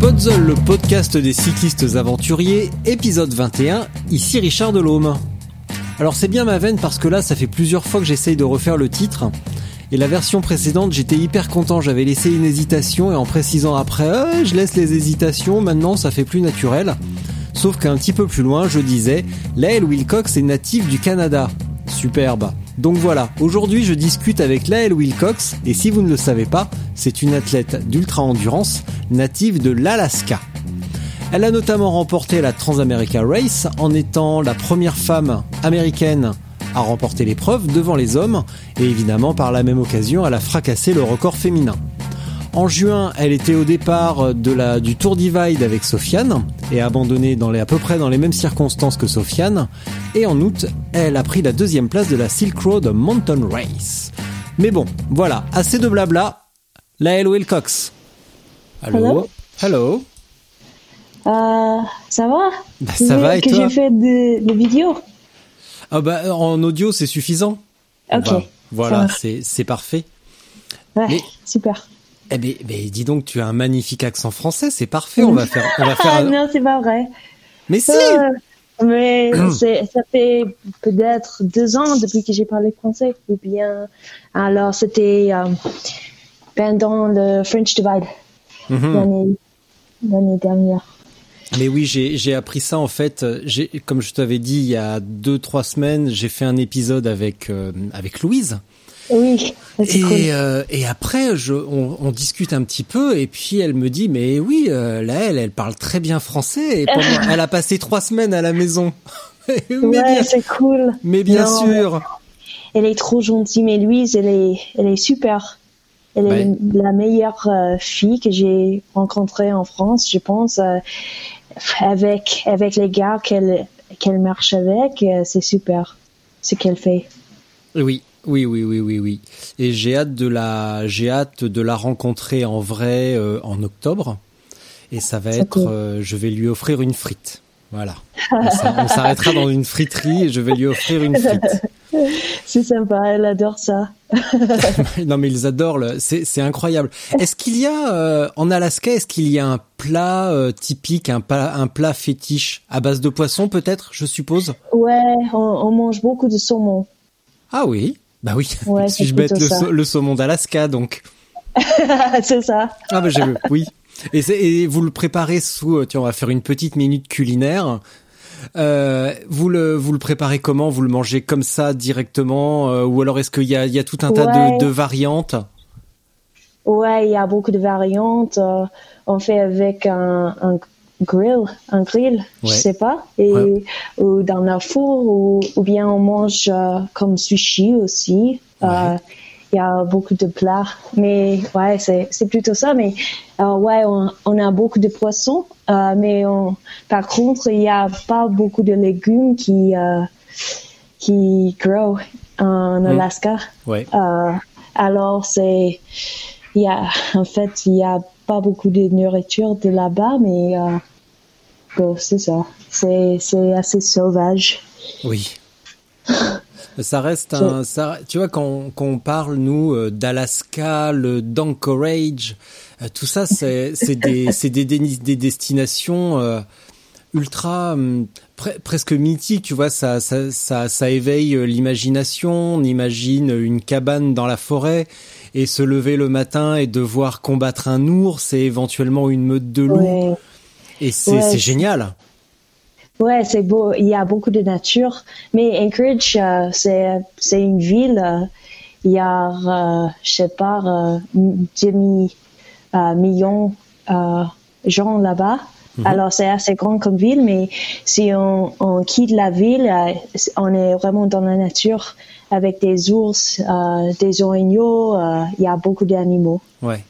Spotzol, le podcast des cyclistes aventuriers, épisode 21, ici Richard Delhomme. Alors c'est bien ma veine parce que là ça fait plusieurs fois que j'essaye de refaire le titre. Et la version précédente j'étais hyper content, j'avais laissé une hésitation et en précisant après euh, je laisse les hésitations, maintenant ça fait plus naturel. Sauf qu'un petit peu plus loin je disais Lael Wilcox est native du Canada. Superbe. Donc voilà, aujourd'hui je discute avec Lael Wilcox et si vous ne le savez pas, c'est une athlète d'ultra-endurance native de l'Alaska. Elle a notamment remporté la Transamerica Race en étant la première femme américaine à remporter l'épreuve devant les hommes et évidemment par la même occasion elle a fracassé le record féminin. En juin, elle était au départ du Tour Divide avec Sofiane et a abandonné dans les, à peu près dans les mêmes circonstances que Sofiane. Et en août, elle a pris la deuxième place de la Silk Road Mountain Race. Mais bon, voilà, assez de blabla. Lael Wilcox. Allô Hello. Hello Euh, ça va Bah, ça va et que toi j'ai fait des des vidéos. Ah bah en audio c'est suffisant. Ok. Bah, voilà, c'est c'est parfait. Ouais, Mais- super. Eh ben, ben, dis donc, tu as un magnifique accent français, c'est parfait. On va faire, on va faire. Ah un- non, c'est pas vrai. Mais si. Euh, mais ça fait peut-être deux ans depuis que j'ai parlé français. Ou bien, alors c'était euh, pendant le French Divide Mhm. l'année, l'année dernière. Mais oui, j'ai appris ça en fait. Comme je t'avais dit il y a deux trois semaines, j'ai fait un épisode avec euh, avec Louise. Oui, c'est Et cool. euh, et après, je, on, on discute un petit peu et puis elle me dit mais oui, euh, là elle, elle parle très bien français et pendant- elle a passé trois semaines à la maison. mais, Ouais, c'est cool. mais bien Non, sûr. Elle est trop gentille, mais Louise, elle est, elle est super. Elle est Ouais. la meilleure euh, fille que j'ai rencontrée en France, je pense. euh, avec avec les gars qu'elle qu'elle marche avec, c'est super ce qu'elle fait. Oui, oui, oui, oui, oui, oui. Et j'ai hâte de la, j'ai hâte de la rencontrer en vrai euh, en octobre. Et ça va être, euh, je vais lui offrir une frite. Voilà. On s'a- on s'arrêtera dans une friterie et je vais lui offrir une frite. C'est sympa, elle adore ça. non mais ils adorent, le- c'est c'est incroyable. Est-ce qu'il y a euh, en Alaska, est-ce qu'il y a un plat euh, typique, un plat, un plat fétiche à base de poisson peut-être, je suppose? Ouais, on, on mange beaucoup de saumon. Ah oui, bah oui. Ouais, si je bête le, saumon d'Alaska donc. c'est ça. Ah bah j'ai oui. Et, vous le préparez sous euh, tiens on va faire une petite minute culinaire. Euh, vous le vous le préparez comment? Vous le mangez comme ça directement euh, ou alors est-ce qu'il y a il y a tout un tas de, de variantes? Ouais, il y a beaucoup de variantes. on fait avec un, un grill, un grill, je sais pas, et Ouais. ou dans un four, ou, ou bien on mange euh, comme sushi aussi. Euh, Ouais. Il y a beaucoup de plats, mais ouais, c'est c'est plutôt ça. Mais euh, ouais, on, on a beaucoup de poissons, mais on, par contre, il y a pas beaucoup de légumes qui qui grow en Alaska. Ouais. Euh, alors c'est, il y a, en fait, il y a pas beaucoup de nourriture de là-bas, mais c'est ça. C'est, c'est assez sauvage. Oui. Ça reste un, ça, tu vois, quand, quand on parle, nous, euh, d'Alaska, d'Anchorage, euh, tout ça, c'est, c'est des, c'est des, des, des destinations euh, ultra, hum, pre- presque mythiques, tu vois, ça, ça, ça, ça éveille l'imagination, on imagine une cabane dans la forêt et se lever le matin et devoir combattre un ours et éventuellement une meute de loups. Ouais, Et c'est, Ouais, génial. ouais, c'est beau. Il y a beaucoup de nature, mais Anchorage, euh, c'est, c'est une ville. euh, il y a, euh, je sais pas, euh, demi million euh, gens là-bas. Alors c'est assez grand comme ville, mais si on, on quitte la ville, on est vraiment dans la nature avec des ours, des orignaux. Il y a beaucoup d'animaux. Ouais.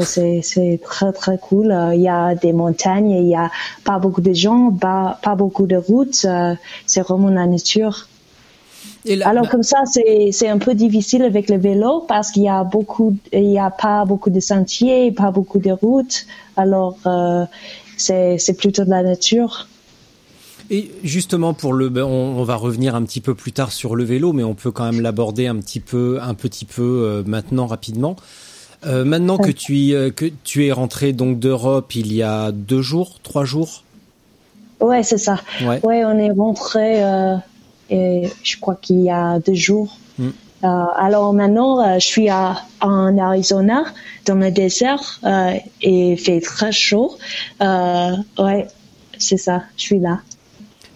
C'est c'est très très cool. Euh, Il y a des montagnes, il y a pas beaucoup de gens, pas pas beaucoup de routes. euh, C'est vraiment la nature. Et là, Alors bah, comme ça, c'est c'est un peu difficile avec le vélo parce qu'il y a beaucoup, il y a pas beaucoup de sentiers, pas beaucoup de routes. Alors euh, c'est c'est plutôt de la nature. Et justement pour le, ben, on, on va revenir un petit peu plus tard sur le vélo, mais on peut quand même l'aborder un petit peu, un petit peu euh, maintenant rapidement. Euh, maintenant que tu y- euh, que tu es rentré donc d'Europe il y a deux jours, trois jours? Ouais, c'est ça. Ouais. Ouais, on est rentré, euh, et je crois qu'il y a deux jours. Mm. Euh, alors maintenant, je suis à, en Arizona, dans le désert, et il fait très chaud. Ouais, c'est ça, je suis là.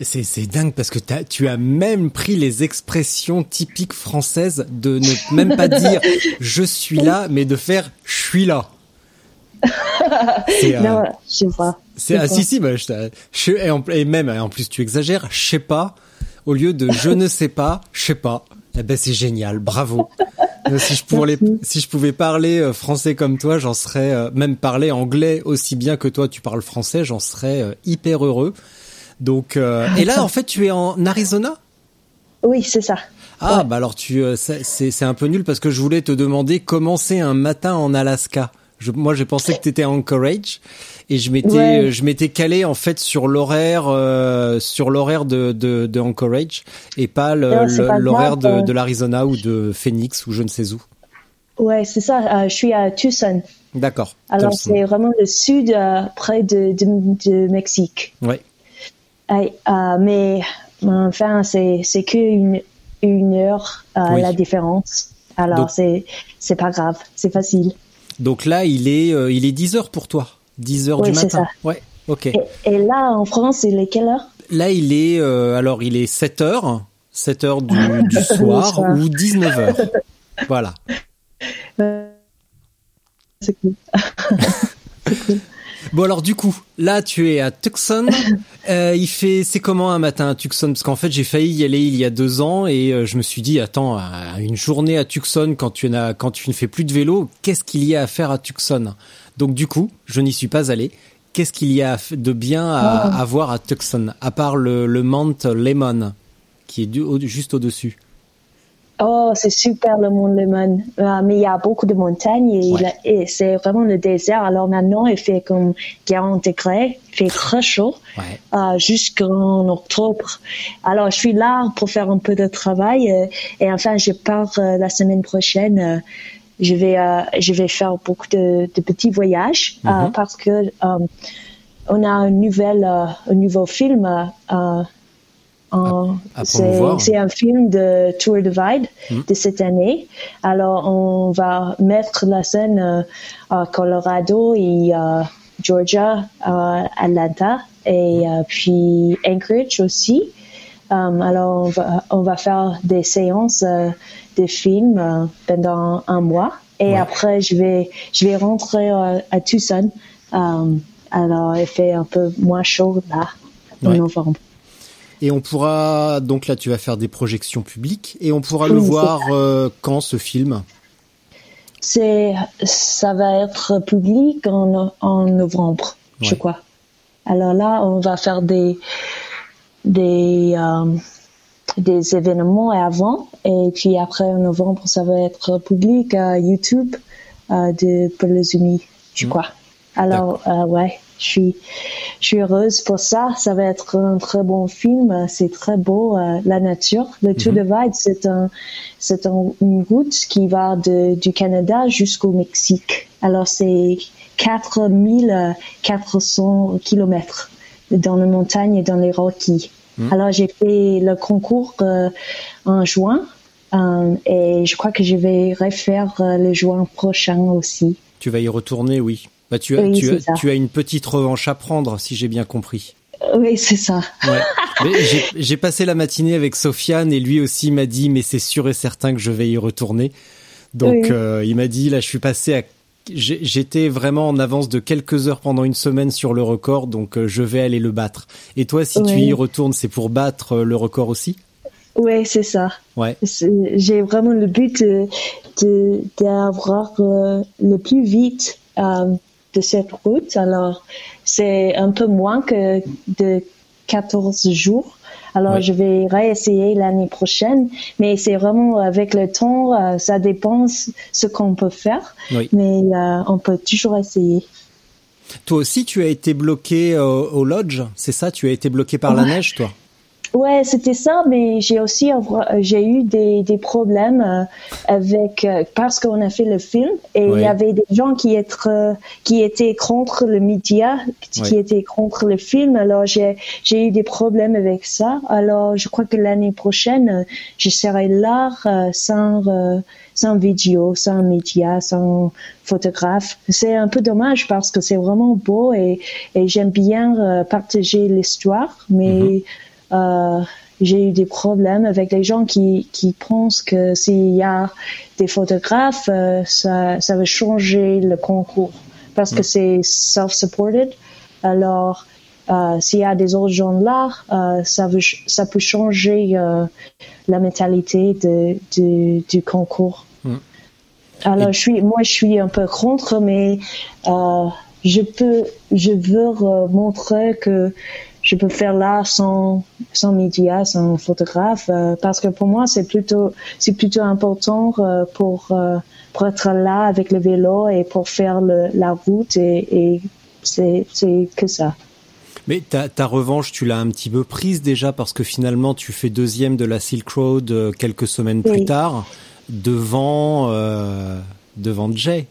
C'est c'est dingue parce que t'as- tu as même pris les expressions typiques françaises de ne même pas dire je suis là, mais de faire je suis là. Euh, Non, je sais pas. C'est ah, si si bah, je, t'a- je- et, en, et même en plus tu exagères, je sais pas au lieu de je ne sais pas, je sais pas. Eh ben c'est génial, bravo. Euh, si je pouvais si je pouvais parler euh, français comme toi, j'en serais euh, même parler anglais aussi bien que toi tu parles français, j'en serais euh, hyper heureux. Donc euh, et là en fait tu es en Arizona? Oui, c'est ça. Ah bah alors tu euh, c'est un peu nul parce que je voulais te demander comment c'est un matin en Alaska. Je, moi j'ai pensé que tu étais à Anchorage et je m'étais Ouais. euh, je m'étais calé en fait sur l'horaire euh, sur l'horaire de, de de Anchorage et pas l'horaire de, de l'Arizona ou de Phoenix ou je ne sais où. Ouais, c'est ça. euh, je suis à Tucson. D'accord. Alors c'est vraiment le sud, euh, près de, de, de Mexique. Ouais. Euh, mais enfin, c'est c'est que une, une heure euh, Oui. la différence. Alors c'est c'est pas grave, c'est facile. Donc là il est euh, il est 10 heures pour toi. 10 heures Oui, du c'est matin. ça. Ouais. OK. Et, et là en France, il est quelle heure? Là, il est euh, alors il est 7 heures, 7 heures du, du soir soir. ou 19 heures. Voilà. Euh, C'est cool. Bon alors du coup, là tu es à Tucson. Euh, il fait, c'est comment un matin à Tucson? Parce qu'en fait j'ai failli y aller il y a deux ans et euh, je me suis dit attends, une journée à Tucson quand tu n'as, quand tu ne fais plus de vélo, qu'est-ce qu'il y a à faire à Tucson? Donc du coup, je n'y suis pas allé. Qu'est-ce qu'il y a de bien à, à voir à Tucson à part le, le Mount Lemmon qui est du- au- juste au-dessus? Oh, c'est super le Mont Lemmon. Euh, mais il y a beaucoup de montagnes et, c'est vraiment le désert. Alors maintenant, il fait comme 40 degrés, il fait très chaud Ouais. euh, jusqu'en octobre. Alors je suis là pour faire un peu de travail euh, et enfin je pars euh, la semaine prochaine. euh, je vais je vais faire beaucoup de, de petits voyages euh, parce que on a un nouvel un nouveau film. euh, euh, en- à c'est un film de Tour Divide de cette année. Alors on va mettre la scène euh, à Colorado et euh, Georgia, euh, Atlanta et euh, puis Anchorage aussi. Um, alors on va, on va faire des séances euh, de films euh, pendant un mois et Ouais. après je vais je vais rentrer euh, à Tucson. Um, alors il fait un peu moins chaud là en Ouais. novembre. Et on pourra donc là tu vas faire des projections publiques et on pourra le Oui, voir euh, quand ce film? C'est, ça va être public en, en novembre, je Ouais. crois. Alors là, on va faire des, des, euh, des événements avant et puis après en novembre, ça va être public à YouTube euh, de pour les Unis, je crois. Alors, ouais, je suis, je suis heureuse pour ça. Ça va être un très bon film. C'est très beau, euh, la nature. Le Tour Divide, c'est un, c'est un- une route qui va de, du Canada jusqu'au Mexique. Alors, c'est 4400 kilomètres dans les montagnes et dans les Rockies. Alors, j'ai fait le concours euh, en juin. euh, et je crois que je vais refaire le juin prochain aussi. Tu vas y retourner, oui. Bah tu as Oui, tu, as, tu as une petite revanche à prendre si j'ai bien compris. Euh, Oui, c'est ça. Ouais. J'ai- passé la matinée avec Sofiane et lui aussi m'a dit mais c'est sûr et certain que je vais y retourner. Donc Oui. euh, il m'a dit là je suis passé à j'étais vraiment en avance de quelques heures pendant une semaine sur le record, donc euh, je vais aller le battre. Et toi, si tu y retournes, c'est pour battre euh, le record aussi? Ouais, c'est ça. Ouais. J'ai vraiment le but de d'avoir le plus vite de cette route. Alors, c'est un peu moins que de 14 jours. Alors, je vais réessayer l'année prochaine, mais c'est vraiment avec le temps, euh, ça dépend ce qu'on peut faire, mais euh, on peut toujours essayer. Toi aussi, tu as été bloqué euh, au lodge, c'est ça? Tu as été bloqué par la neige, toi? Ouais, c'était ça, mais j'ai aussi j'ai eu des, des problèmes euh, avec euh, parce qu'on a fait le film et il y avait des gens qui étaient qui étaient contre le média, qui étaient contre le film. Alors j'ai j'ai eu des problèmes avec ça. Alors je crois que l'année prochaine euh, je serai là sans sans vidéo, sans média, sans photographe. C'est un peu dommage parce que c'est vraiment beau et, et j'aime bien partager l'histoire, mais mm-hmm. Euh, j'ai eu des problèmes avec les gens qui, qui pensent que s'il y a des photographes, euh, ça, ça va changer le concours parce que c'est self-supported. Alors, euh, s'il y a des autres gens là, euh, ça, veut, ça peut changer euh, la mentalité de, de, du concours. Mm. Alors, je suis, moi, je suis un peu contre, mais euh, je peux, je veux montrer que je peux faire là sans sans médias, sans photographe, euh, parce que pour moi c'est plutôt c'est plutôt important euh, pour euh, pour être là avec le vélo et pour faire le, la route et, et c'est c'est que ça. Mais ta, ta revanche, tu l'as un petit peu prise déjà parce que finalement tu fais deuxième de la Silk Road quelques semaines plus tard devant devant Jay.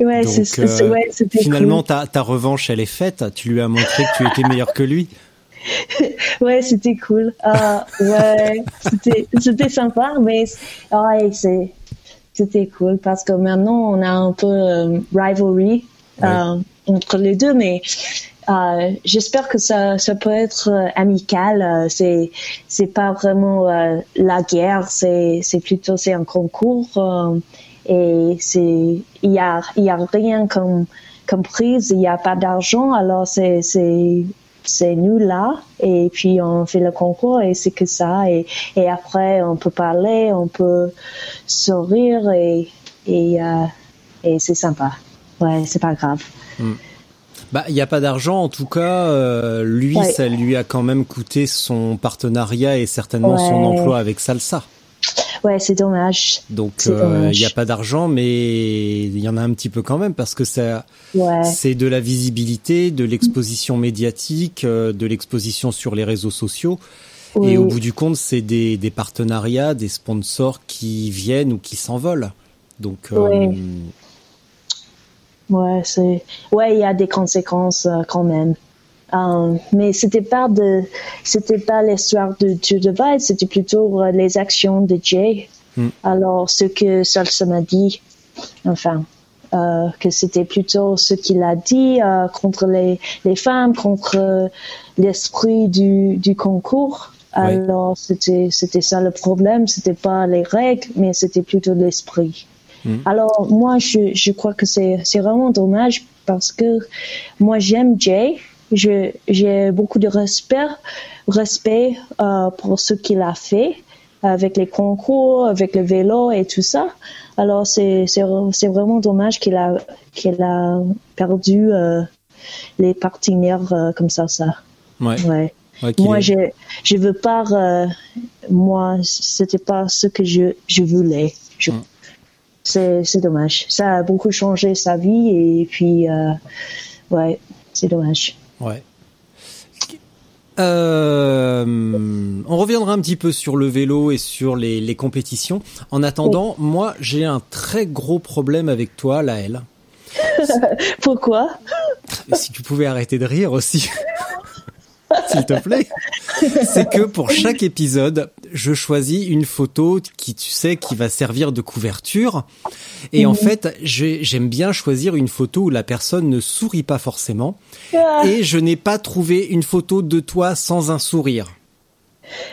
Ouais, c'est ouais, finalement ta, ta revanche elle est faite. Tu lui as montré que tu étais meilleur que lui. ouais, c'était cool. Uh, ouais, c'était, sympa, mais ouais, c'était cool parce que maintenant on a un peu um, rivalry euh, entre les deux, mais euh, j'espère que ça, ça peut être euh, amical. c'est, c'est pas vraiment la guerre, c'est, c'est plutôt c'est un concours et c'est, il y a, il y a rien comme comme prise, il n'y a pas d'argent, alors c'est, c'est c'est nous là et puis on fait le concours et c'est que ça et, et après on peut parler on peut sourire et et, euh, et c'est sympa ouais c'est pas grave hmm. Bah, il n'y a pas d'argent. En tout cas, euh, lui, ça lui a quand même coûté son partenariat et certainement son emploi avec Salsa. Ouais, c'est dommage. Donc euh, il n'y a pas d'argent, mais il y en a un petit peu quand même parce que ça, c'est de la visibilité, de l'exposition médiatique, euh, de l'exposition sur les réseaux sociaux. Et au bout du compte, c'est des, des, partenariats, des sponsors qui viennent ou qui s'envolent. Donc euh, ouais, c'est ouais, il y a des conséquences quand même. Um, mais c'était pas de, c'était pas l'histoire de Dieu de c'était plutôt euh, les actions de Jay. Hmm. Alors, ce que Salsa m'a dit, enfin, euh, que c'était plutôt ce qu'il a dit euh, contre les, les femmes, contre l'esprit du, du concours. Alors, c'était, c'était ça le problème. C'était pas les règles, mais c'était plutôt l'esprit. Hmm. Alors, moi, je, je crois que c'est, c'est vraiment dommage parce que moi, j'aime Jay j'ai beaucoup de respect, respect euh, pour ce qu'il a fait avec les concours, avec le vélo et tout ça. Alors c'est c'est vraiment dommage qu'il a qu'il a perdu euh, les partenaires euh, comme ça ça. Ouais. ouais. moi je je veux pas euh, moi c'était pas ce que je je voulais. Je. C'est c'est dommage. Ça a beaucoup changé sa vie et puis ouais c'est dommage. Ouais. Euh, on reviendra un petit peu sur le vélo et sur les, compétitions. En attendant, moi, j'ai un très gros problème avec toi, Laëlle. Pourquoi? Si tu pouvais arrêter de rire aussi. s'il te plaît, c'est que pour chaque épisode, je choisis une photo qui, tu sais, qui va servir de couverture. Et en mhm. fait, j'aime bien choisir une photo où la personne ne sourit pas forcément. Ah. Et je n'ai pas trouvé une photo de toi sans un sourire.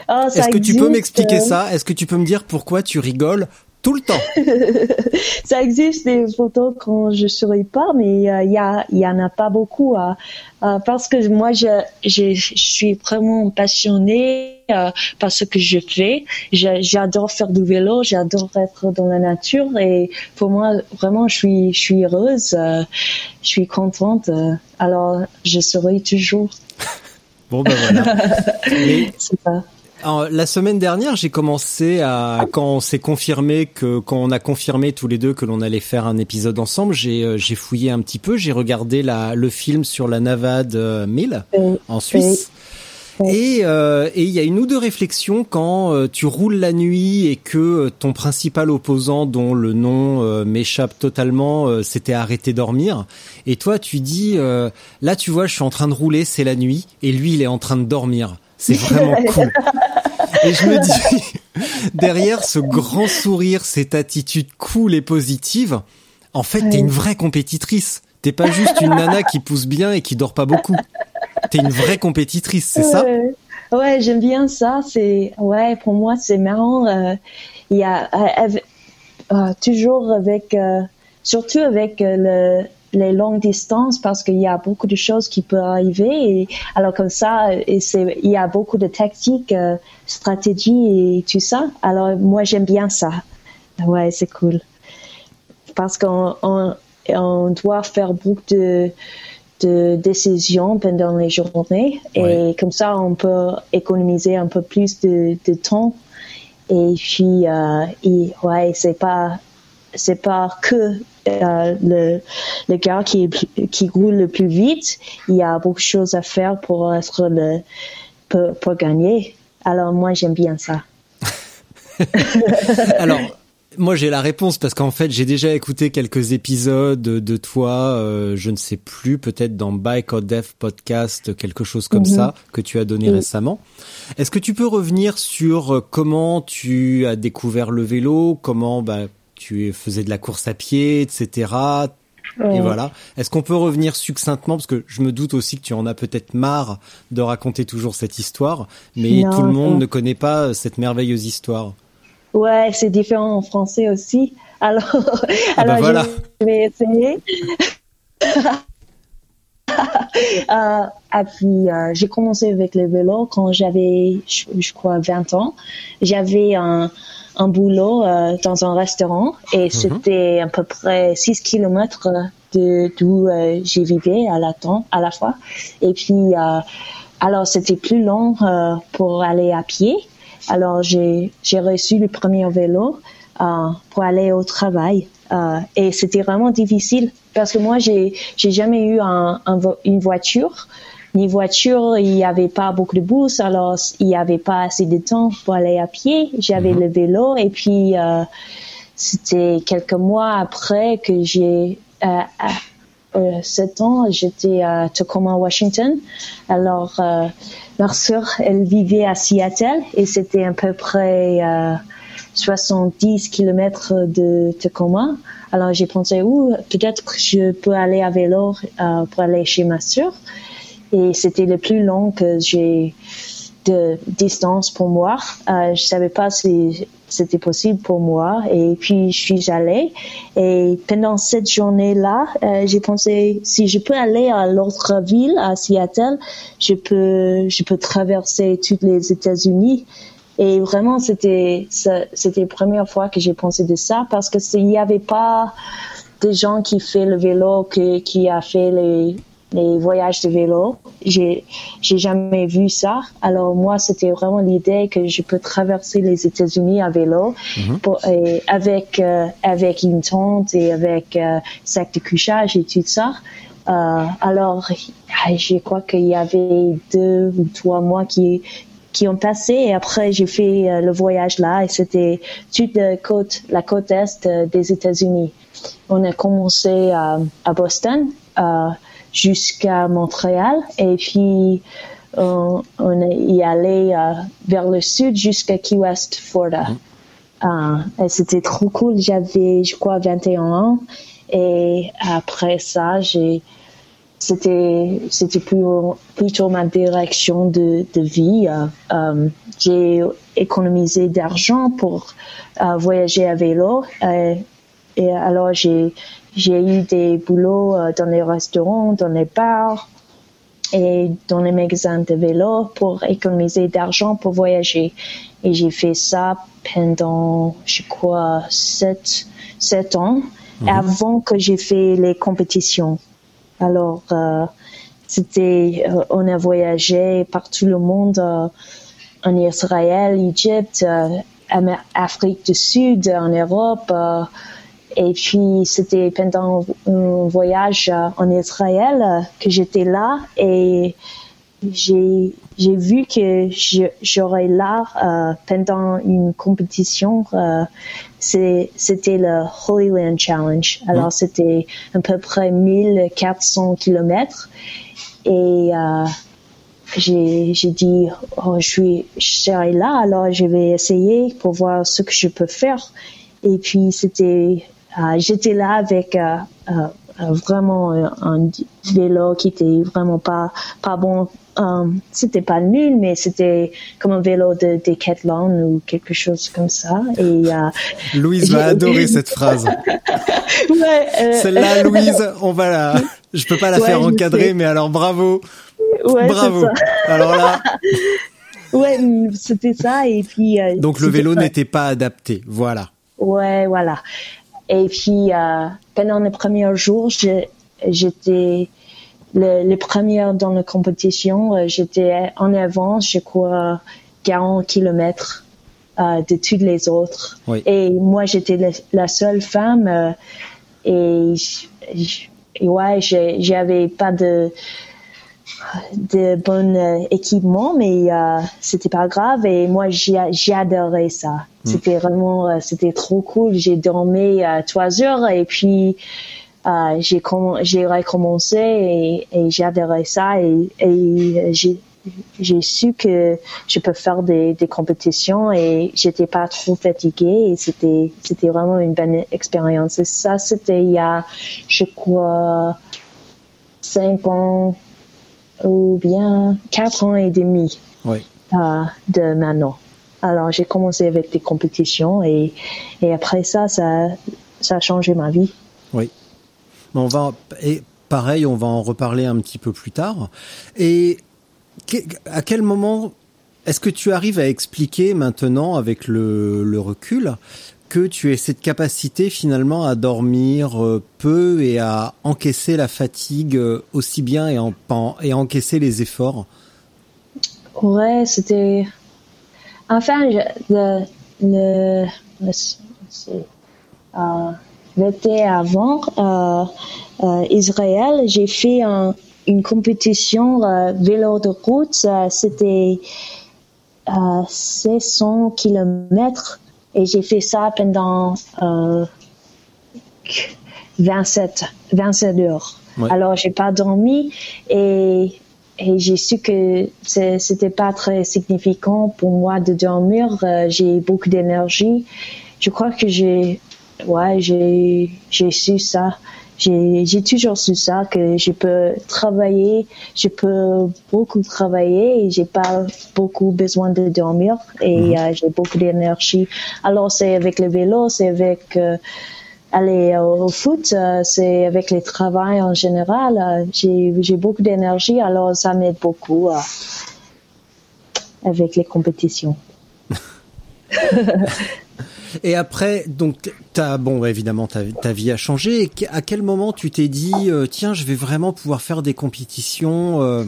Oh, Est-ce que tu peux m'expliquer ça? Est-ce que tu peux me dire pourquoi tu rigoles Tout le temps. ça existe des photos quand je souris pas, mais il y, a, y en a pas beaucoup. parce que moi, je, je, je suis vraiment passionnée par ce que je fais. J'adore faire du vélo, j'adore être dans la nature et pour moi, vraiment, je suis, je suis heureuse, je suis contente. alors, je souris toujours. bon ben voilà. C'est ça la semaine dernière, j'ai commencé à quand on s'est confirmé que quand on a confirmé tous les deux que l'on allait faire un épisode ensemble, j'ai euh, j'ai fouillé un petit peu, j'ai regardé la le film sur la Navade 1000 euh, en Suisse. Et euh, et il y a une ou deux réflexions quand tu roules la nuit et que ton principal opposant dont le nom m'échappe totalement s'était arrêté dormir. Et toi tu dis là tu vois je suis en train de rouler c'est la nuit et lui il est en train de dormir. C'est vraiment cool. Et je me dis, derrière ce grand sourire, cette attitude cool et positive, en fait, t'es une vraie compétitrice. T'es pas juste une nana qui pousse bien et qui dort pas beaucoup. T'es une vraie compétitrice, c'est ça? Ouais, j'aime bien ça. C'est ouais, pour moi, c'est marrant. Euh, il y a euh, euh, toujours avec, surtout avec le les longues distances parce qu'il y a beaucoup de choses qui peuvent arriver. Et, alors comme ça, et c'est, il y a beaucoup de tactiques, euh, stratégies et tout ça. Alors moi j'aime bien ça. Ouais, c'est cool. Parce qu'on on, on doit faire beaucoup de, de décisions pendant les journées et comme ça on peut économiser un peu plus de, de temps. Et puis, euh, et, ouais, c'est pas c'est pas que euh, le, le gars qui, qui roule le plus vite. Il y a beaucoup de choses à faire pour être le, pour, gagner. Alors moi j'aime bien ça. Alors moi j'ai la réponse parce qu'en fait j'ai déjà écouté quelques épisodes de toi, euh, je ne sais plus, peut-être dans Bike or Death podcast, quelque chose comme ça mhm. que tu as donné récemment. Est-ce que tu peux revenir sur euh, comment tu as découvert le vélo, comment bah, tu faisais de la course à pied, etc. Et voilà. Est-ce qu'on peut revenir succinctement parce que je me doute aussi que tu en as peut-être marre de raconter toujours cette histoire, mais tout le monde ne connaît pas cette merveilleuse histoire. Ouais, c'est différent en français aussi. Alors, ah bah voilà. je vais essayer. euh, puis, euh, j'ai commencé avec le vélo quand j'avais, je, je, crois, 20 ans. J'avais un, un boulot euh, dans un restaurant et mhm. c'était à peu près 6 kilomètres de d'où euh, j'y vivais à la temps, à la fois. Et puis euh, alors c'était plus long pour aller à pied. Alors j'ai j'ai reçu le premier vélo pour aller au travail et c'était vraiment difficile parce que moi j'ai j'ai jamais eu un, une voiture ni voiture, il n'y avait pas beaucoup de bus, alors il n'y avait pas assez de temps pour aller à pied. J'avais mhm. le vélo et puis euh, c'était quelques mois après que j'ai euh, euh, sept ans, j'étais à Tacoma, Washington. Alors euh, ma soeur, elle vivait à Seattle et c'était à peu près 70 kilomètres de Tacoma. Alors j'ai pensé, ou peut-être je peux aller à vélo pour aller chez ma soeur et c'était le plus long que j'ai de distance pour moi. Euh, je savais pas si c'était possible pour moi et puis je suis allée et pendant cette journée-là, euh, j'ai pensé si je peux aller à l'autre ville à Seattle, je peux je peux traverser toutes les États-Unis. Et vraiment, c'était c'était la première fois que j'ai pensé de ça parce que il n'y avait pas des gens qui fait le vélo, qui, qui a fait les, les voyages de vélo. J'ai, j'ai jamais vu ça. Alors moi, c'était vraiment l'idée que je peux traverser les États-Unis à vélo mhm. pour, et avec euh, avec une tente et avec euh, sac de couchage et tout ça. Euh, alors, je crois qu'il y avait deux ou trois mois qui qui ont passé et après j'ai fait euh, le voyage là et c'était toute la côte la côte est des États-Unis. On a commencé à, à Boston jusqu'à Montréal et puis on, allait euh, vers le sud jusqu'à Key West, Florida. Euh, et c'était trop cool. J'avais, je crois, 21 ans. Et après ça, j'ai, c'était c'était plutôt ma direction de, de vie. Euh, j'ai économisé d'argent pour voyager à vélo. et alors j'ai j'ai eu des boulots dans les restaurants, dans les bars et dans les magasins de vélo pour économiser d'argent pour voyager. Et j'ai fait ça pendant, je crois, sept, sept ans mhm. avant que j'ai fait les compétitions. Alors, euh, c'était, euh, on a voyagé partout le monde, euh, en Israël, Égypte, Afrique du Sud, en Europe. et puis, c'était pendant un voyage en Israël que j'étais là et j'ai j'ai vu que j'aurais là euh, pendant une compétition. Euh, c'était le Holy Land Challenge. Alors, c'était à peu près 1400 kilomètres. Et euh, j'ai dit, oh, je, suis, je serai là, alors je vais essayer pour voir ce que je peux faire. Et puis, c'était, euh, j'étais là avec euh, euh, vraiment un vélo qui était vraiment pas, pas bon euh, c'était pas nul, mais c'était comme un vélo de Decathlon ou quelque chose comme ça. Et euh, Louise va adorer cette phrase. ouais, euh, Celle-là, Louise, on va la. Je peux pas la faire encadrer, mais alors bravo, ouais, bravo. Alors là. ouais, c'était ça et puis. Donc le vélo n'était pas adapté, voilà. Ouais, voilà. Et puis pendant les premiers jours, j'étais les, les premières dans la compétition, euh, j'étais en avance, je crois, 40 kilomètres euh, de toutes les autres. Et moi, j'étais la, seule femme euh, et, ouais, j'avais pas de de bon euh, équipement, mais euh, c'était pas grave et moi j'ai adoré ça. Hmm. C'était vraiment, c'était trop cool. J'ai dormi trois heures et puis euh, j'ai j'ai recommencé et, et j'ai adhéré ça et, et j'ai j'ai su que je peux faire des, des compétitions et j'étais pas trop fatiguée et c'était c'était vraiment une bonne expérience. Et ça c'était il y a je crois cinq ans ou bien quatre ans et demi oui. euh, de maintenant. Alors j'ai commencé avec des compétitions et et après ça ça ça a changé ma vie. Oui on va et pareil, on va en reparler un petit peu plus tard. Et à quel moment est-ce que tu arrives à expliquer maintenant, avec le, recul, que tu as cette capacité finalement à dormir euh, peu et à encaisser la fatigue euh, aussi bien et, en, encaisser les efforts Ouais, c'était. Enfin, le, le, euh, l'été avant euh, euh, Israël, j'ai fait un, une compétition euh, vélo de route. C'était euh, 600 kilomètres et j'ai fait ça pendant 27 27 heures. Alors j'ai pas dormi et et j'ai su que c'était pas très significant pour moi de dormir. j'ai beaucoup d'énergie. Je crois que j'ai ouais, j'ai, j'ai su ça. J'ai, j'ai toujours su ça, que je peux travailler, je peux beaucoup travailler et j'ai pas beaucoup besoin de dormir et mhm. euh, j'ai beaucoup d'énergie. Alors c'est avec le vélo, c'est avec euh, aller au, foot, euh, c'est avec les travail en général. j'ai, j'ai beaucoup d'énergie, alors ça m'aide beaucoup avec les compétitions. Et après, donc, t'as bon, évidemment, ta, ta vie a changé. À quel moment tu t'es dit, euh, tiens, je vais vraiment pouvoir faire des compétitions euh,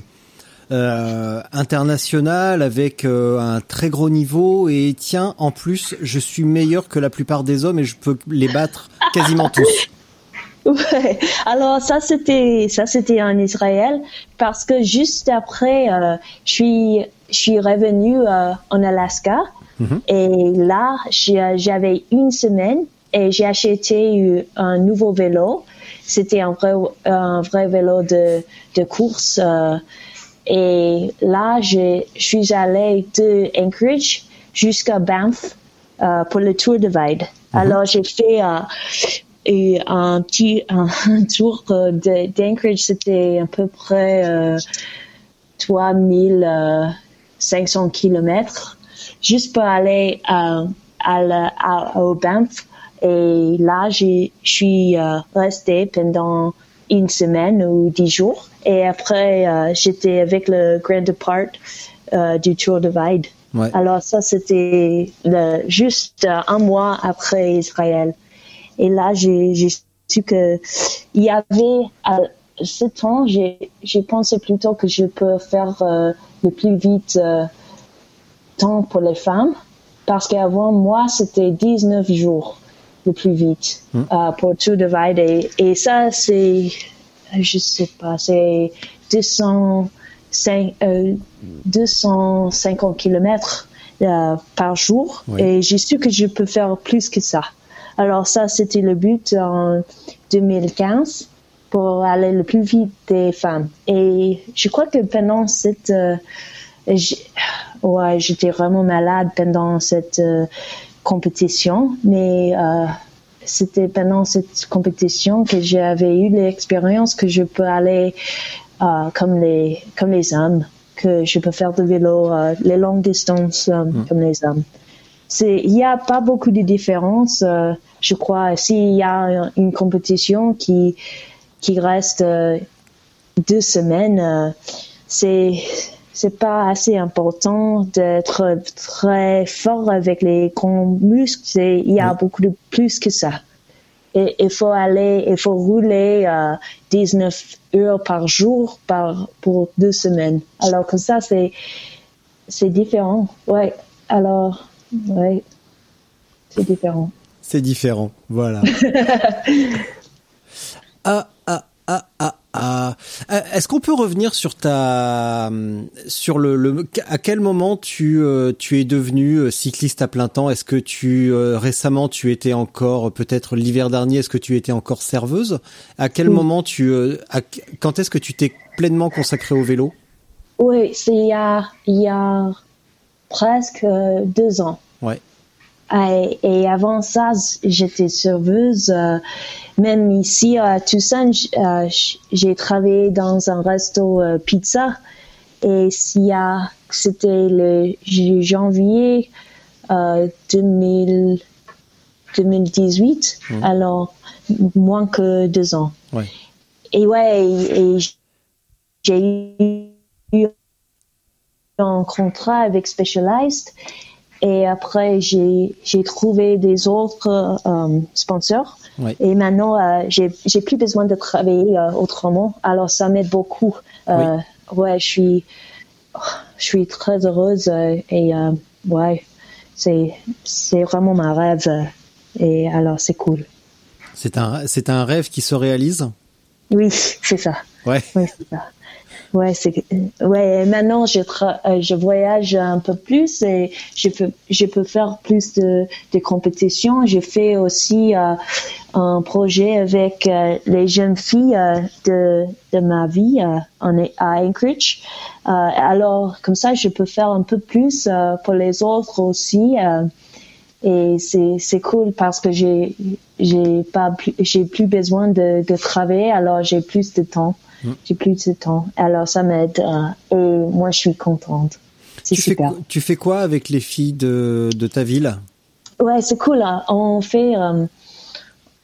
euh, internationales avec un très gros niveau et tiens, en plus, je suis meilleur que la plupart des hommes et je peux les battre quasiment tous. Ouais. Alors ça c'était ça c'était en Israël parce que juste après je suis je suis revenue en Alaska Mm-hmm. Et là, j'avais une semaine et j'ai acheté un nouveau vélo. C'était un vrai, un vrai vélo de, de course. Euh, et là, je, suis allée de Anchorage jusqu'à Banff euh, pour le Tour de Vide. Mm-hmm. Alors, j'ai fait et un petit un, tour d'Anchorage, c'était à peu près euh, 3500 kilomètres juste pour aller à, à, au Banff. Et là, je suis euh, restée pendant une semaine ou dix jours. Et après, euh, j'étais avec le Grand Depart euh, du Tour de Vide. Ouais. Alors ça, c'était juste un mois après Israël. Et là, j'ai su que il y avait à ce temps, j'ai pensé plutôt que je peux faire le plus vite temps pour les femmes parce qu'avant moi c'était 19 jours le plus vite Hmm. euh, pour tout divider et, ça c'est je sais pas c'est 205 euh, 250 kilomètres euh, par jour Oui. et j'ai su que je peux faire plus que ça alors ça c'était le but en 2015 pour aller le plus vite des femmes et je crois que pendant cette euh, ouais, j'étais vraiment malade pendant cette euh, compétition, mais euh, c'était pendant cette compétition que j'avais eu l'expérience que je peux aller euh, comme les comme les hommes, que je peux faire de vélo les longues distances euh, comme les hommes. C'est il y a pas beaucoup de différences, euh, je crois. S'il y a une compétition qui qui reste deux semaines, c'est c'est pas assez important d'être très fort avec les grands muscles. Il y a beaucoup de plus que ça. Et il faut aller, il faut rouler euh, 19 heures par jour par pour deux semaines. Alors que ça c'est c'est différent. Ouais. Alors ouais, c'est différent. C'est différent, voilà. ah, ah, ah, ah, Est-ce qu'on peut revenir sur ta, sur le, le à quel moment tu, euh, tu es devenu euh, cycliste à plein temps? Est-ce que tu euh, récemment tu étais encore peut-être l'hiver dernier Est-ce que tu étais encore serveuse? À quel Oui. moment tu, à- quand est-ce que tu t'es pleinement consacré au vélo? Oui, c'est il y a il y a presque deux ans. Ouais. Et, et avant ça, j'étais serveuse. euh, même ici à Tucson, euh, j'ai travaillé dans un resto euh, pizza. Et c'était le janvier euh, 2000, 2018, alors moins que deux ans. Ouais. Et ouais, et, et j'ai eu un contrat avec Specialized et après j'ai trouvé des autres euh, sponsors. Et maintenant euh, j'ai plus besoin de travailler euh, autrement. Alors ça m'aide beaucoup. Euh, ouais je suis je suis très heureuse et ouais c'est vraiment ma rêve et alors c'est cool. C'est un, un rêve qui se réalise? oui c'est ça. Ouais. Ouais, c'est ça. Ouais, c'est ouais. Maintenant, je tra- euh, je voyage un peu plus et je peux je peux faire plus de, compétitions. J'ai fait aussi euh, un projet avec euh, les jeunes filles de de ma vie en, à Anchorage. Alors comme ça, je peux faire un peu plus pour les autres aussi. et c'est c'est cool parce que j'ai j'ai pas j'ai plus besoin de travailler alors j'ai plus de temps j'ai plus de temps. Alors ça m'aide euh, et moi je suis contente. C'est fais, super. tu fais quoi avec les filles de, de ta ville? Ouais c'est cool hein. on fait euh,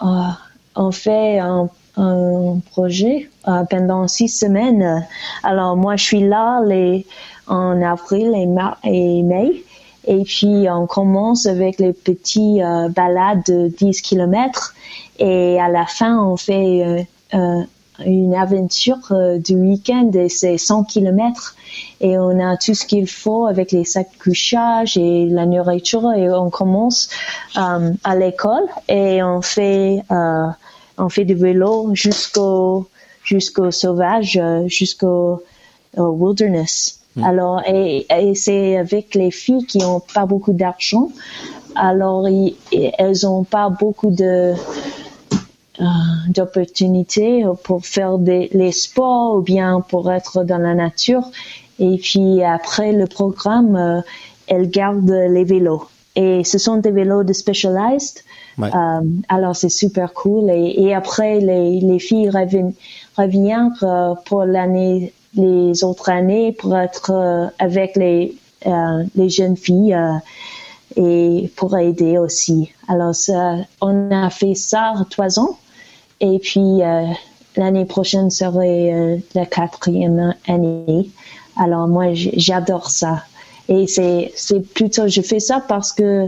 euh, on fait un, un projet euh, pendant six semaines. Alors moi je suis là les en avril et, mar- et mai. Et puis on commence avec les petits euh, balades de 10 kilomètres. Et à la fin on fait euh, euh, une aventure euh, du week-end et c'est 100 kilomètres et on a tout ce qu'il faut avec les sacs de couchage et la nourriture et on commence euh, à l'école et on fait euh, on fait du vélo jusqu'au jusqu'au sauvage jusqu'au au wilderness. Alors, et, et c'est avec les filles qui ont pas beaucoup d'argent. Alors, elles ont pas beaucoup de d'opportunités pour faire des, les sports ou bien pour être dans la nature. Et puis après le programme, euh, elles gardent les vélos. Et ce sont des vélos de Specialized. alors c'est super cool. Et, après, les, les filles reviennent, reviennent pour l'année, les autres années pour être avec les, les jeunes filles et pour aider aussi. Alors, ça, on a fait ça trois ans. Et puis, euh, l'année prochaine serait euh, la quatrième année. Alors, moi, j'adore ça. Et c'est, c'est plutôt, je fais ça parce que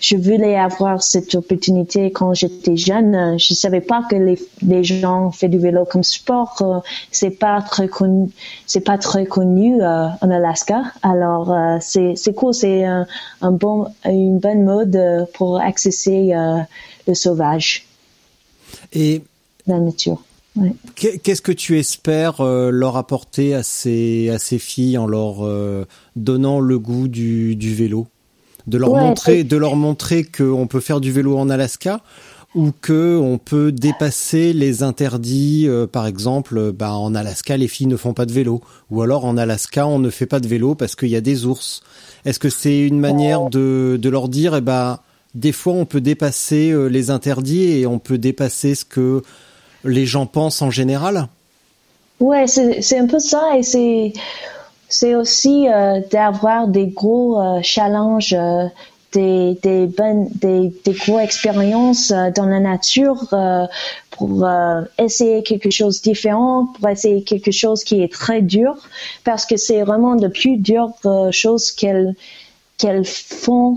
je voulais avoir cette opportunité quand j'étais jeune. Je savais pas que les, les gens font du vélo comme sport. C'est pas très connu, c'est pas très connu euh, en Alaska. Alors, euh, c'est, c'est cool. C'est un, un, bon, une bonne mode pour accéder euh, le sauvage. Et la nature. Qu'est-ce que tu espères euh, leur apporter à ces, à ces filles en leur euh, donnant le goût du, du vélo? De leur, montrer, de leur montrer qu'on peut faire du vélo en Alaska ou que on peut dépasser les interdits, euh, par exemple, bah, en Alaska les filles ne font pas de vélo, ou alors en Alaska on ne fait pas de vélo parce qu'il y a des ours. Est-ce que c'est une manière de, de leur dire, eh ben, des fois on peut dépasser les interdits et on peut dépasser ce que les gens pensent en général. Ouais, c'est un peu ça et c'est aussi euh, d'avoir des gros euh, challenges, euh, des des gros expériences dans la nature pour essayer quelque chose de différent, pour essayer quelque chose qui est très dur parce que c'est vraiment de plus dures choses qu'elles qu'elles font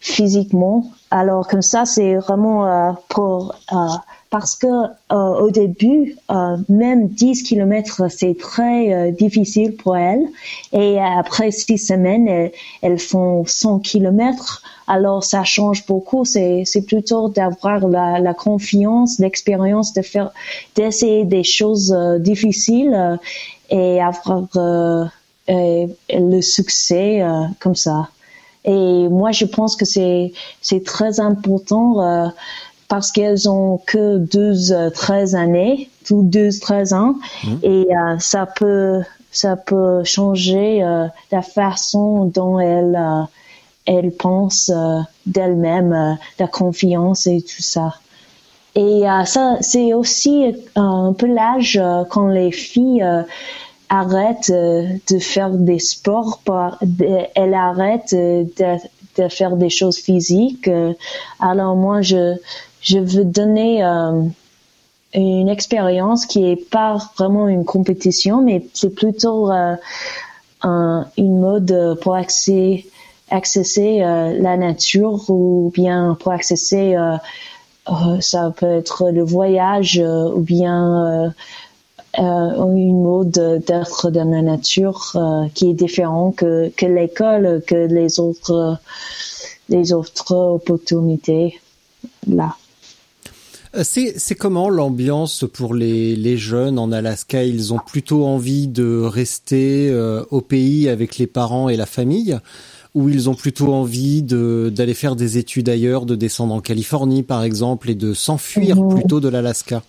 physiquement. Alors comme ça, c'est vraiment pour parce que euh, au début, euh, même 10 kilomètres, c'est très euh, difficile pour elles. Et après six semaines, elles, font 100 kilomètres. Alors ça change beaucoup. C'est c'est plutôt d'avoir la, la confiance, l'expérience de faire, d'essayer des choses difficiles et avoir le succès comme ça. Et moi, je pense que c'est c'est très important parce qu'elles ont que 12, 13 années, tout 12, 13 ans, mmh. et euh, ça peut ça peut changer euh, la façon dont elles euh, elles pensent d'elles-mêmes, la confiance et tout ça. Et ça, c'est aussi un peu l'âge quand les filles arrêtent de faire des sports, elles arrêtent de, de, faire des choses physiques. Alors moi, je je veux donner euh, une expérience qui est pas vraiment une compétition, mais c'est plutôt euh, un, une mode pour accéder, accéder euh, la nature ou bien pour accéder, euh, euh, ça peut être le voyage ou bien une mode d'être dans la nature qui est différent que, que l'école, que les autres, les autres opportunités là. Euh, c'est comment l'ambiance pour les, les, jeunes en Alaska? Ils ont plutôt envie de rester euh, au pays avec les parents et la famille? Ou ils ont plutôt envie d'aller faire des études ailleurs, de descendre en Californie par exemple et de s'enfuir mhm. plutôt de l'Alaska?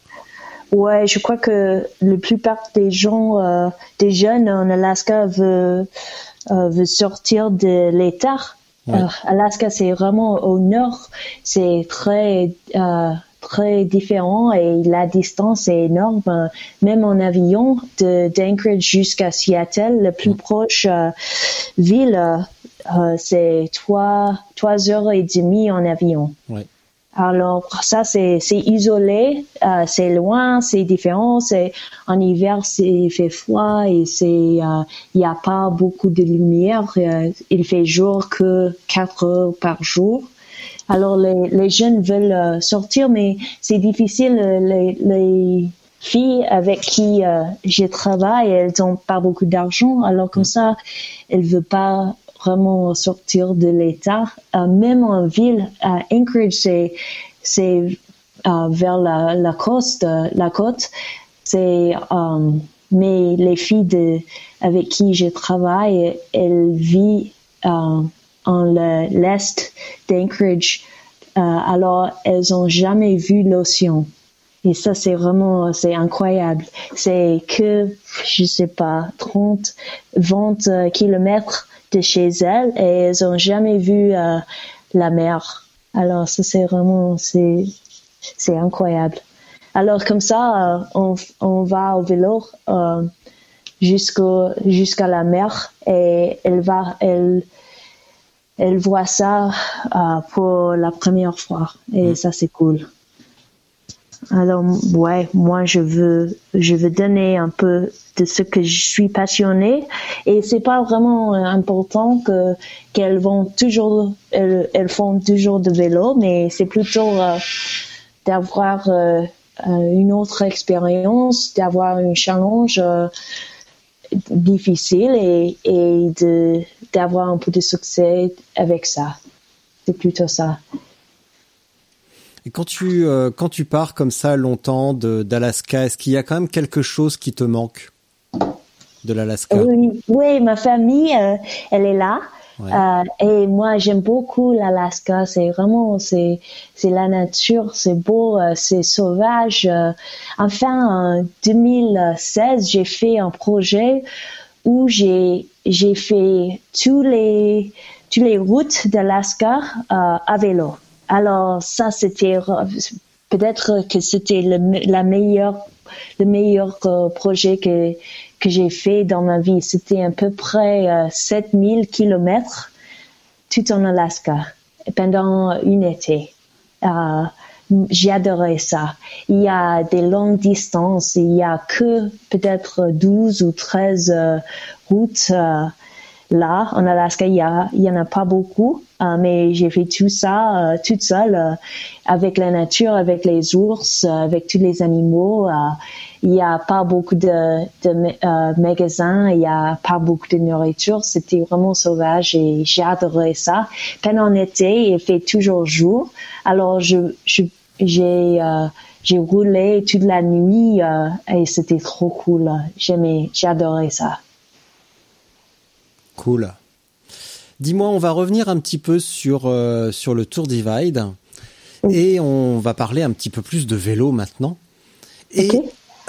Ouais, je crois que la plupart des gens, euh, des jeunes en Alaska veulent, veulent sortir de l'État. Alaska, c'est vraiment au nord, c'est très très différent et la distance est énorme. Même en avion, de d'Anchorage jusqu'à Seattle, la plus proche euh, ville, euh, c'est trois, trois heures et demie en avion. Alors ça c'est c'est isolé, euh, c'est loin, c'est différent. C'est en hiver c'est fait froid et c'est il n'y a pas beaucoup de lumière. il fait jour que quatre heures par jour. Alors les, les jeunes veulent euh, sortir, mais c'est difficile. Euh, les, les, filles avec qui euh, je travaille, elles n'ont pas beaucoup d'argent. Alors comme ça, elles veulent pas vraiment sortir de l'État. même en ville, à Anchorage, c'est c'est vers la, côte, la côte. C'est mais les filles avec qui je travaille, elles vivent en l'est d'Anchorage. Euh, alors, elles ont jamais vu l'océan. Et ça, c'est vraiment, c'est incroyable. C'est que, je sais pas, 30, 20 euh, kilomètres de chez elles et elles ont jamais vu euh, la mer. Alors ça c'est vraiment c'est c'est incroyable. Alors comme ça, euh, on, on va au vélo euh, jusqu'au jusqu'à la mer et elle va elle elle voit ça euh, pour la première fois et mm. ça c'est cool. Alors ouais, moi je veux je veux donner un peu de ce que je suis passionnée et c'est pas vraiment important que qu'elles vont toujours elles, elles, font toujours de vélo mais c'est plutôt euh, d'avoir euh, une autre expérience, d'avoir un challenge euh, difficile et, et de d'avoir un peu de succès avec ça. C'est plutôt ça. Et quand tu euh, quand tu pars comme ça longtemps d'Alaska, est-ce qu'il y a quand même quelque chose qui te manque de l'Alaska? Oui, oui, ma famille, euh, elle est là. Euh, et moi, j'aime beaucoup l'Alaska. C'est vraiment, c'est, c'est la nature, c'est beau, c'est sauvage. Enfin, en 2016, j'ai fait un projet où j'ai, j'ai fait tous les, tous les routes d'Alaska euh, à vélo. Alors ça, c'était peut-être que c'était le, le meilleur projet que que j'ai fait dans ma vie. C'était à peu près 7000 kilomètres tout en Alaska pendant une été. Euh, j'ai ça. Il y a des longues distances, il y a que peut-être 12 ou 13 euh, routes euh, là en Alaska. Il y, il y en a pas beaucoup, euh, mais j'ai fait tout ça euh, toute seule euh, avec la nature, avec les ours, avec tous les animaux il n'y a pas beaucoup de, magasins, il n'y a pas beaucoup de nourriture. C'était vraiment sauvage et j'ai adoré ça. Pendant l'été, il fait toujours jour. Alors, je, je j'ai j'ai roulé toute la nuit et c'était trop cool. J'aimais, j'ai adoré ça. Cool. Dis-moi, on va revenir un petit peu sur euh, sur le Tour Divide et on va parler un petit peu plus de vélo maintenant. Et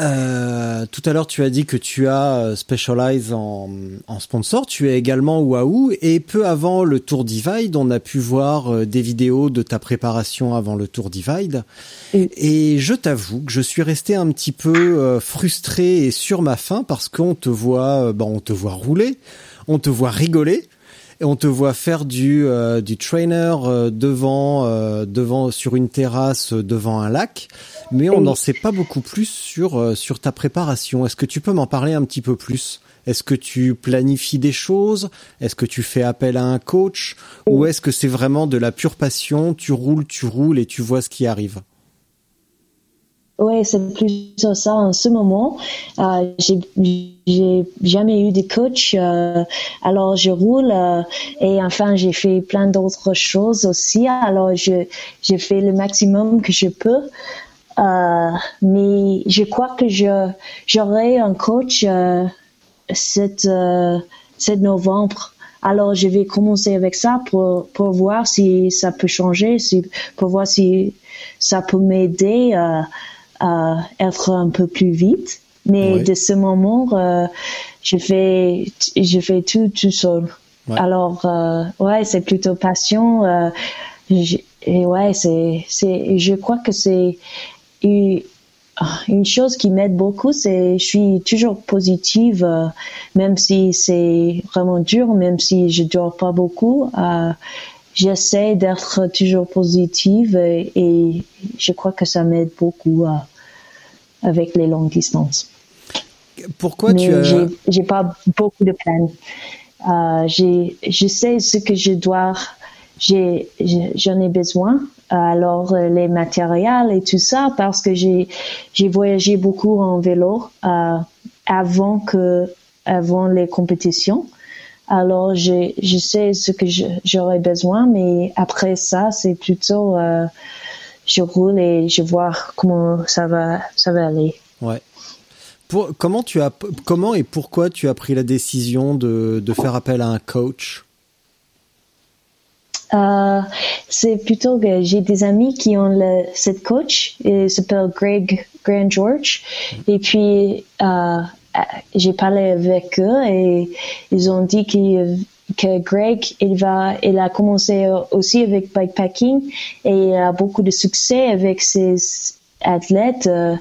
euh, tout à l'heure, tu as dit que tu as euh, Specialized en, en sponsor. Tu es également Wahoo. Et peu avant le Tour Divide, on a pu voir des vidéos de ta préparation avant le Tour Divide. Et je t'avoue que je suis resté un petit peu frustré et sur ma faim parce qu'on te voit, bon, on te voit rouler, on te voit rigoler et on te voit faire du du trainer devant devant sur une terrasse devant un lac. Mais on n'en sait pas beaucoup plus sur euh, sur ta préparation. Est-ce que tu peux m'en parler un petit peu plus? Est-ce que tu planifies des choses? Est-ce que tu fais appel à un coach? Ou est-ce que c'est vraiment de la pure passion? Tu roules, tu roules et tu vois ce qui arrive? Oui, c'est plus ça en ce moment. Euh, j'ai jamais eu de coach, euh, alors je roule euh, et enfin j'ai fait plein d'autres choses aussi. Alors je j'ai fait le maximum que je peux. Euh, mais je crois que j'aurai un coach cette euh, novembre. Alors je vais commencer avec ça pour pour voir si ça peut changer, si pour voir si ça peut m'aider à être un peu plus vite. Mais de ce moment, euh, je fais je fais tout tout seul. Alors ouais, c'est plutôt passion. et ouais, c'est c'est je crois que c'est et ah, une chose qui m'aide beaucoup, c'est je suis toujours positive, euh, même si c'est vraiment dur, même si je dors pas beaucoup. Euh, J'essaie d'être toujours positive et, je crois que ça m'aide beaucoup euh, avec les longues distances. Pourquoi tu as... J'ai pas beaucoup de plans. Euh, je sais ce que je dois, j'en ai besoin alors euh, les matériels et tout ça parce que j'ai j'ai voyagé beaucoup en vélo euh, avant que avant les compétitions. Alors je je sais ce que j'aurais besoin, mais après ça c'est plutôt euh, je roule et je vois comment ça va ça va aller. Ouais. Pour, comment tu as comment et pourquoi tu as pris la décision de de faire appel à un coach? Euh, c'est plutôt que j'ai des amis qui ont le, cette coach, il s'appelle Greg Grand George, et puis euh, j'ai parlé avec eux et ils ont dit qu'ils que Greg, il va, il a commencé aussi avec bikepacking et il a beaucoup de succès avec ses athlètes. Euh,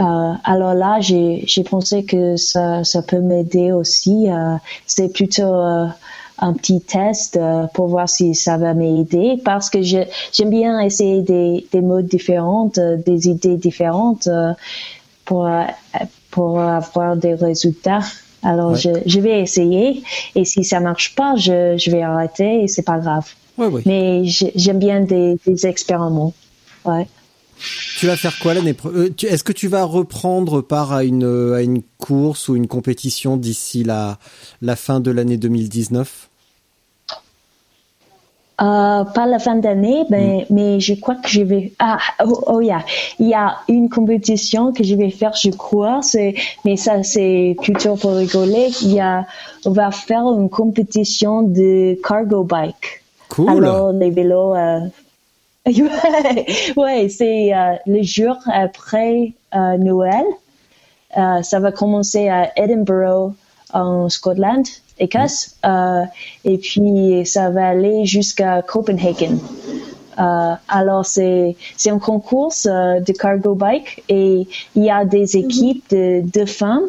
euh, alors là, j'ai, pensé que ça, ça peut m'aider aussi. Euh, c'est plutôt euh, un petit test euh, pour voir si ça va m'aider parce que j'aime bien essayer des, des modes différentes, euh, des idées différentes pour, pour avoir des résultats. Alors je, je vais essayer et si ça marche pas, je, je vais arrêter et c'est pas grave. Ouais, ouais. Mais j'aime bien des, des expériments. Ouais. Tu vas faire quoi l'année prochaine Est-ce que tu vas reprendre part à une, à une course ou une compétition d'ici la, la fin de l'année 2019 euh, pas la fin d'année, mais, mm. mais je crois que je vais. Ah, oh, oh yeah. il y a une compétition que je vais faire, je crois. Mais ça, c'est plutôt pour rigoler. Il y a, on va faire une compétition de cargo bike. Cool. Alors les vélos euh, ouais, c'est euh, le jour après euh, Noël. Ça va commencer à Edinburgh, en Scotland, Écosse, mm. et puis ça va aller jusqu'à Copenhagen. alors c'est c'est un concours de cargo bike et il y a des mm-hmm. équipes de deux femmes.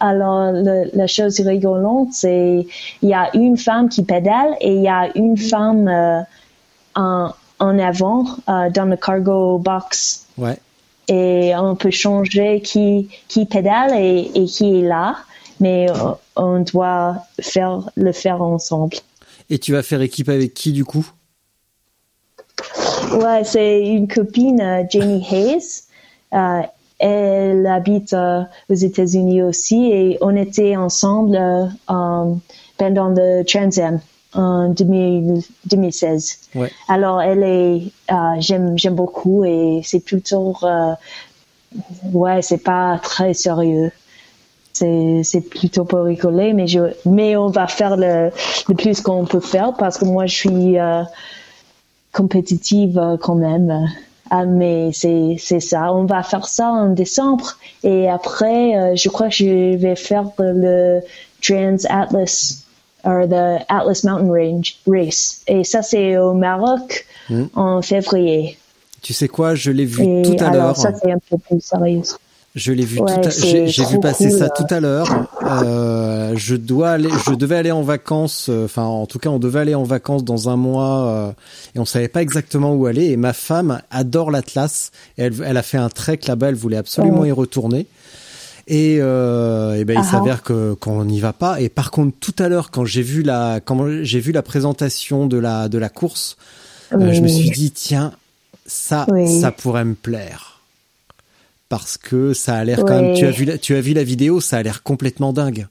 Alors la chose rigolante c'est il y a une femme qui pédale et il y a une mm-hmm. femme en en avant euh, dans le cargo box. Ouais. Et on peut changer qui, qui pédale et, et qui est là, mais euh, on doit faire, le faire ensemble. Et tu vas faire équipe avec qui du coup? Ouais, c'est une copine, uh, Jamie Hayes. Uh, elle habite aux États-Unis aussi et on était ensemble pendant le Trans Am en 2016. Ouais. Alors elle est, euh, j'aime j'aime beaucoup et c'est plutôt, euh, ouais, c'est pas très sérieux. C'est c'est plutôt pour rigoler, mais je mais on va faire le le plus qu'on peut faire parce que moi je suis euh, compétitive euh, quand même. Ah, mais c'est c'est ça. On va faire ça en décembre et après, euh, je crois que je vais faire le Trans Atlas or the Atlas Mountain Range Race. Et ça, c'est au Maroc mm. en février. Tu sais quoi, je l'ai vu Et tout à l'heure. Ça, c'est un peu plus sérieux. Je l'ai vu ouais, j'ai, vu passer cool, ça tout à l'heure. Euh, je dois aller, je devais aller en vacances. Euh, enfin, en tout cas, on devait aller en vacances dans un mois euh, et on savait pas exactement où aller. Et ma femme adore l'Atlas. Elle, elle a fait un trek là-bas. Elle voulait absolument y retourner. Et, euh, et ben, il uh -huh. s'avère que qu'on n'y va pas. Et par contre, tout à l'heure, quand j'ai vu la quand j'ai vu la présentation de la de la course, oui. euh, je me suis dit tiens, ça oui. ça pourrait me plaire parce que ça a l'air oui. quand même. Tu as vu la, tu as vu la vidéo, ça a l'air complètement dingue.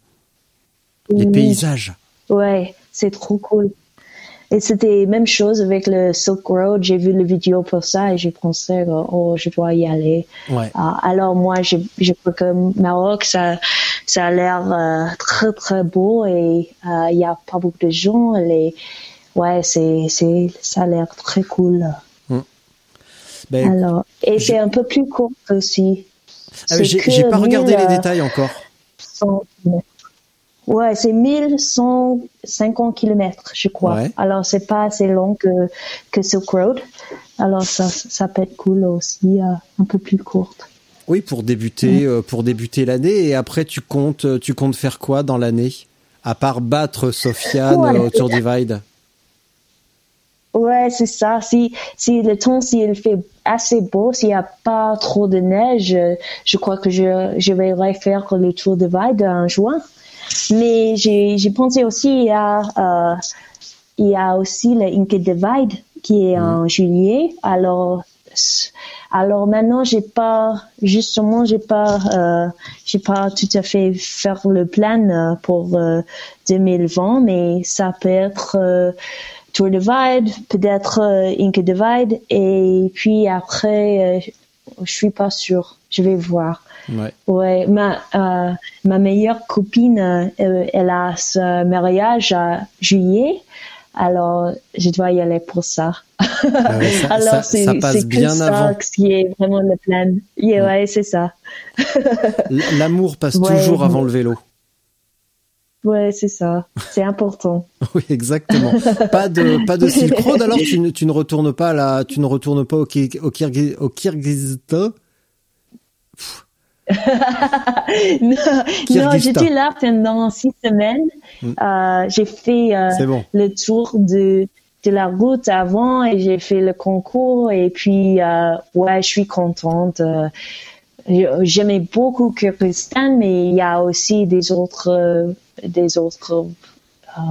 Les paysages. Ouais, c'est trop cool. Et c'était même chose avec le Silk Road. J'ai vu le vidéo pour ça et j'ai pensé, oh, je dois y aller. Ouais. Uh, alors moi, je, je crois que Maroc, ça, ça a l'air euh, très très beau et euh, il euh, y a pas beaucoup de gens. Les, ouais, c'est, c'est, ça a l'air très cool. Mm. Ben, alors, et c'est un peu plus court aussi. Ah, j'ai, j'ai pas regardé les détails encore. 100 Ouais, c'est 1150 km, je crois. Ouais. Alors, c'est pas assez long que, que Silk Road. Alors, ça, ça peut être cool aussi, euh, un peu plus courte. Oui, pour débuter, mmh. euh, pour débuter l'année. Et après, tu comptes, tu comptes faire quoi dans l'année? À part battre Sofiane ouais, au Tour Divide? Ouais, c'est ça. Si, si le temps, s'il fait assez beau, s'il n'y a pas trop de neige, je crois que je, je vais refaire le Tour Divide en juin. Mais j'ai pensé aussi à euh, il y a aussi le Inca Divide qui est mmh. en juillet. Alors alors maintenant j'ai pas justement j'ai pas euh, j'ai pas tout à fait faire le plan euh, pour euh, 2020 mais ça peut être euh, Tour Divide peut-être euh, Inca Divide et puis après euh, je suis pas sûre je vais voir Ouais. Ouais, ma euh, ma meilleure copine, euh, elle a ce mariage à juillet. Alors, je dois y aller pour ça. Ah ouais, ça Alors, c'est que ça qui est vraiment le plan. Yeah, ouais, ouais c'est ça. L'amour passe toujours avant le vélo. Ouais, c'est ça. C'est important. oui, exactement. Pas de pas de Silk Road. Alors tu ne tu ne retournes pas là, tu ne retournes pas au, au, Kyrgyz, au Kyrgyzstan? non, non j'étais là pendant six semaines. Mm. Euh, j'ai fait euh, le tour de de la route avant et j'ai fait le concours et puis euh, ouais, je suis contente. Euh, j'aimais beaucoup Kyrgyzstan, mais il y a aussi des autres, des autres euh,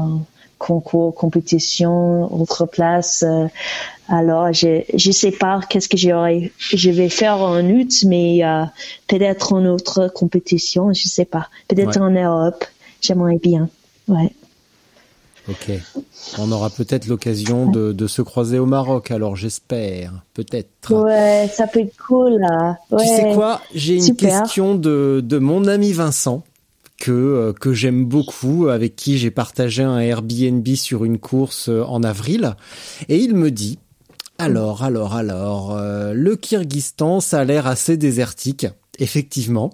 concours, compétitions, autres places. Euh, alors, je je sais pas qu'est-ce que je vais faire en août, mais euh, peut-être en autre compétition, je sais pas. Peut-être en Europe, j'aimerais bien. Ouais. Ok. On aura peut-être l'occasion de, de, se croiser au Maroc, alors j'espère. Peut-être. Ouais, ça peut être cool là. Tu sais quoi? J'ai une question de, de mon ami Vincent que euh, que j'aime beaucoup, avec qui j'ai partagé un Airbnb sur une course euh, en avril, et il me dit alors, alors, alors, euh, le Kyrgyzstan, ça a l'air assez désertique, effectivement.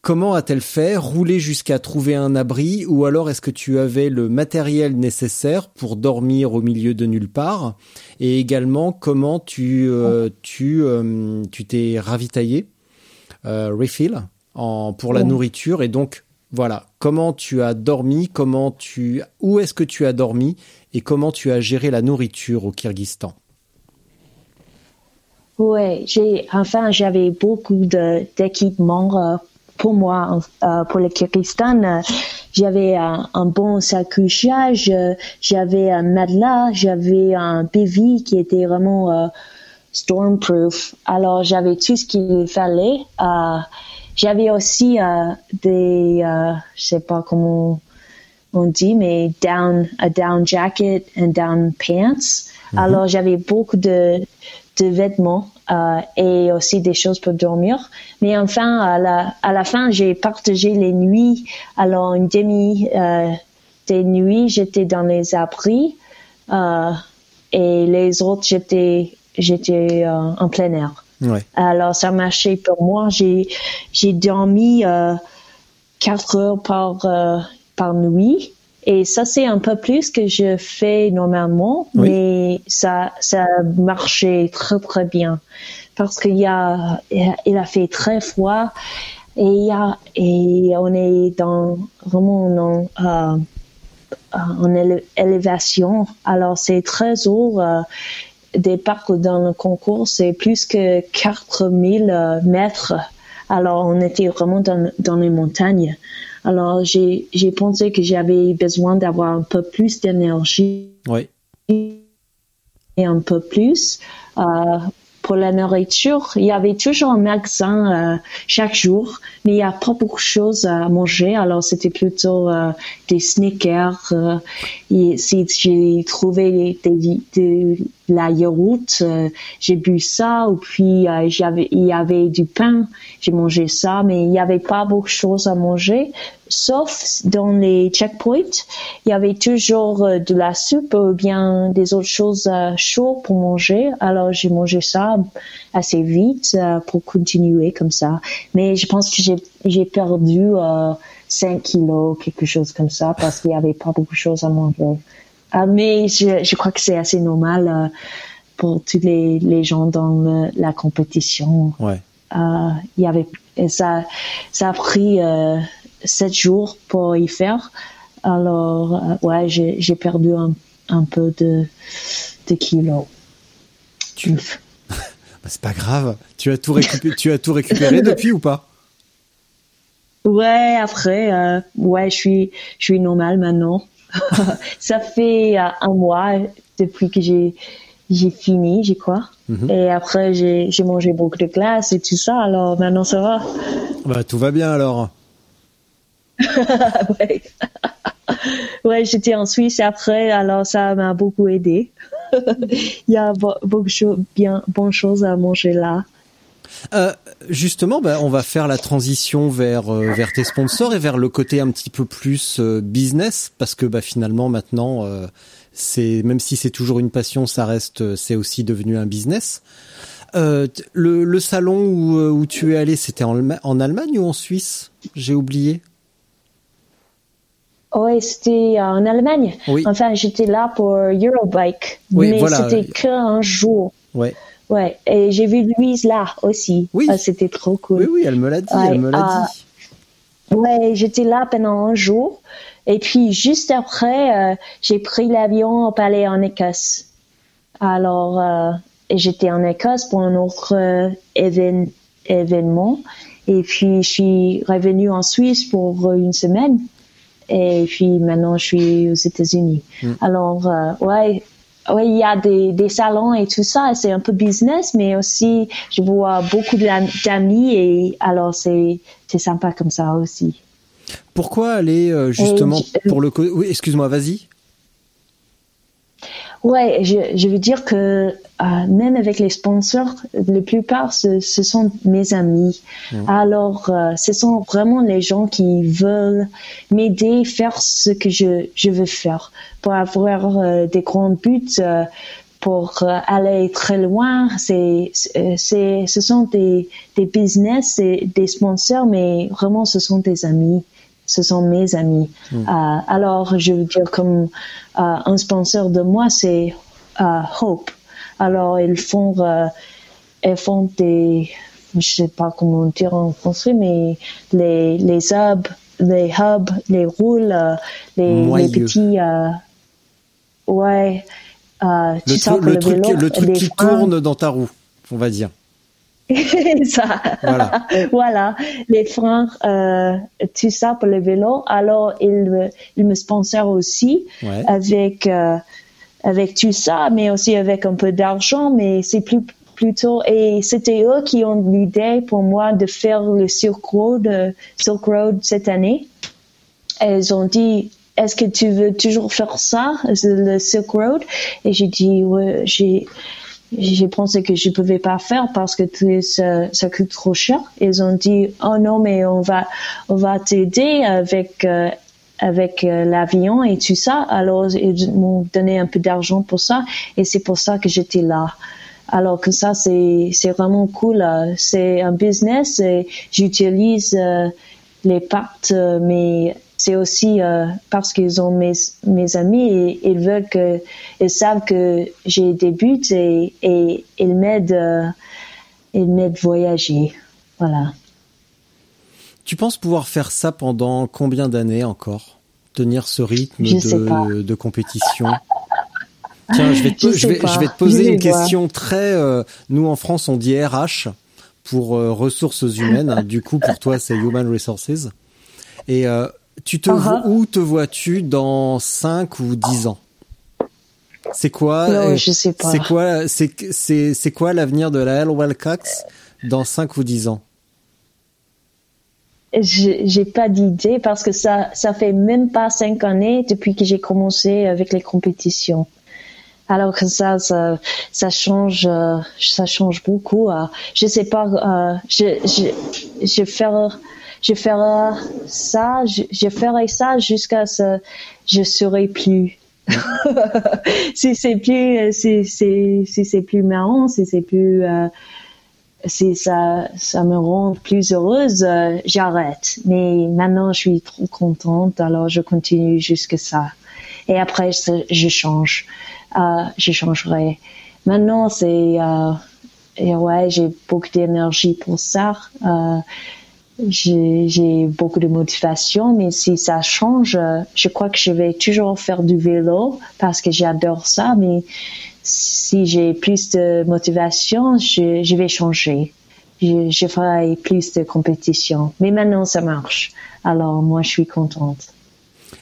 Comment a-t-elle fait? Rouler jusqu'à trouver un abri? Ou alors est-ce que tu avais le matériel nécessaire pour dormir au milieu de nulle part? Et également, comment tu euh, tu euh, tu t'es ravitaillé euh, refill en pour la nourriture et donc voilà, comment tu as dormi, comment tu où est-ce que tu as dormi et comment tu as géré la nourriture au Kyrgyzstan? Oui, j'ai enfin j'avais beaucoup d'équipements pour moi, euh, pour le Kyrgyzstan, euh, j'avais un, bon sac couchage, euh, j'avais un matelas, j'avais un bivy qui était vraiment stormproof. Alors j'avais tout ce qu'il fallait. J'avais aussi des, je sais pas comment on dit, mais down, a down jacket and down pants. Mm-hmm. Alors j'avais beaucoup de, de vêtements euh, et aussi des choses pour dormir. Mais enfin, à la, à la fin, j'ai partagé les nuits. Alors, une demi euh, des nuits, j'étais dans les abris euh, et les autres, j'étais j'étais euh, en plein air. Ouais. Alors, ça marchait pour moi. J'ai j'ai dormi euh, quatre heures par par nuit. Et ça, c'est un peu plus que je fais normalement, mais ça, ça marchait très, très bien. Parce qu'il y a, il a fait très froid et il y a, et on est dans, vraiment en, euh, en élévation. Alors, c'est très haut. Euh, des parcs dans le concours, c'est plus que 4000 euh, mètres. Alors, on était vraiment dans, dans les montagnes. Alors, j'ai, j'ai pensé que j'avais besoin d'avoir un peu plus d'énergie. Oui. Et un peu plus. Euh, pour la nourriture, il y avait toujours un magasin euh, chaque jour, mais il n'y a pas beaucoup de choses à manger. Alors c'était plutôt euh, des sneakers. Euh, et si j'ai trouvé des, de la yaourt, euh, j'ai bu ça. Ou puis j'avais, il y avait du pain, j'ai mangé ça, mais il n'y avait pas beaucoup de choses à manger sauf dans les checkpoints, il y avait toujours euh, de la soupe ou bien des autres choses euh, chaudes pour manger. Alors j'ai mangé ça assez vite euh, pour continuer comme ça. Mais je pense que j'ai perdu 5 kilos, quelque chose comme ça, parce qu'il n'y avait pas beaucoup de choses à manger. Mais je, crois que c'est assez normal pour tous les, les gens dans la compétition. Ouais. il y avait ça, ça a pris sept jours pour y faire. Alors, euh, ouais, j'ai perdu un, un, peu de, de kilos. Tu... bah, c'est pas grave. Tu as tout récupéré, tu as tout récupéré depuis ou pas? Ouais, après, euh, ouais, je suis, je suis normale maintenant. ça fait euh, un mois depuis que j'ai, j'ai fini, je crois. Mhm. Et après, j'ai, mangé beaucoup de glace et tout ça. Alors maintenant, ça va. Bah, tout va bien alors. ouais. ouais, j'étais en Suisse après, alors ça m'a beaucoup aidé. Il y a beaucoup de bien, bonnes choses à manger là. Euh, justement, bah, on va faire la transition vers euh, vers tes sponsors et vers le côté un petit peu plus euh, business parce que bah, finalement maintenant c'est même si c'est toujours une passion, ça reste c'est aussi devenu un business. Le, le, salon où, où tu es allé, c'était en, en Allemagne ou en Suisse? J'ai oublié. Oui, c'était en Allemagne. Oui. Enfin, j'étais là pour Eurobike, Oui, mais voilà. c'était qu'un jour. Ouais. Ouais, et j'ai vu Louise là aussi. Oui. Ah, c'était trop cool. Oui, oui, elle me l'a dit, Ouais, elle me l'a ah, dit. Ouais, j'étais là pendant un jour. Et puis, juste après, euh, j'ai pris l'avion pour aller en Écosse. Alors, euh, j'étais en Écosse pour un autre euh, évén- événement. Et puis, je suis revenue en Suisse pour une semaine. Et puis, maintenant, je suis aux États-Unis. Alors, euh, ouais, ouais, il y a des, des salons et tout ça. C'est un peu business, mais aussi, je vois beaucoup d'amis et alors, c'est, sympa comme ça aussi. Pourquoi aller euh, justement je- pour le... Oui, excuse-moi, vas-y. Ouais, je, je veux dire que euh, même avec les sponsors, la plupart ce, ce sont mes amis. Alors, euh, ce sont vraiment les gens qui veulent m'aider faire ce que je, je veux faire pour avoir euh, des grands buts. euh, pour euh, aller très loin, c'est, c'est, c'est- ce sont des, des business et des sponsors, mais vraiment ce sont des amis. Ce sont mes amis. Euh, alors, je veux dire, comme euh, un sponsor de moi, c'est euh, Hope. Alors, ils font, ils font des, je sais pas comment dire en français, mais les, les hubs, les hubs, les roules, les, petits, ouais, Le, tu sais, tru- pour le truc, le truc qui freins. tourne dans ta roue, on va dire. Ça. Voilà. Voilà, les freins, euh, tout ça pour le vélo. Alors, il me, il me sponsor aussi Ouais. avec, euh, avec tout ça, mais aussi avec un peu d'argent, mais c'est plus, plutôt, et c'était eux qui ont l'idée pour moi de faire le Silk Road, euh, Silk Road cette année. Et ils ont dit, est-ce que tu veux toujours faire ça, le Silk Road? Et j'ai dit, ouais, j'ai, j'ai pensé que je pouvais pas faire parce que ça, ça coûte trop cher. Ils ont dit, oh non, mais on va, on va t'aider avec, euh, avec euh, l'avion et tout ça. Alors, ils m'ont donné un peu d'argent pour ça et c'est pour ça que j'étais là. Alors que ça, c'est, c'est vraiment cool. C'est un business et j'utilise euh, les parts, euh, mais c'est aussi euh, parce qu'ils ont mes, mes amis et ils veulent que, ils savent que j'ai des buts et, et ils m'aident, euh, ils m'aident voyager. Voilà. Tu penses pouvoir faire ça pendant combien d'années encore? Tenir ce rythme de, de compétition? Tiens, je vais te, Je je vais, je vais te poser une voir. question très. euh, nous en France, on dit RH pour euh, ressources humaines. du coup, pour toi, c'est Human Resources. Et euh, tu te Uh-huh. vois- où te vois-tu dans 5 ou 10 ans? C'est quoi Non, euh, je sais pas. C'est quoi c'est c'est c'est quoi l'avenir de la L Wildcats dans 5 ou 10 ans? J'ai pas d'idée parce que ça, ça fait même pas cinq années depuis que j'ai commencé avec les compétitions. Alors que ça, ça, ça change, euh, ça change beaucoup. euh. je sais pas, euh, je, je, je ferai, je ferai ça, je, ferai ça jusqu'à ce, je serai plus. si c'est plus, si c'est, si c'est plus marrant, si c'est plus, euh, si ça, ça me rend plus heureuse, euh, j'arrête. Mais maintenant, je suis trop contente, alors je continue jusque ça. Et après, je, change. Euh, je changerai. Maintenant, c'est, et ouais, j'ai beaucoup d'énergie pour ça. J'ai beaucoup de motivation, mais si ça change, je crois que je vais toujours faire du vélo parce que j'adore ça, mais si j'ai plus de motivation, je, vais changer. Je, ferai plus de compétition. Mais maintenant, ça marche. Alors, moi, je suis contente.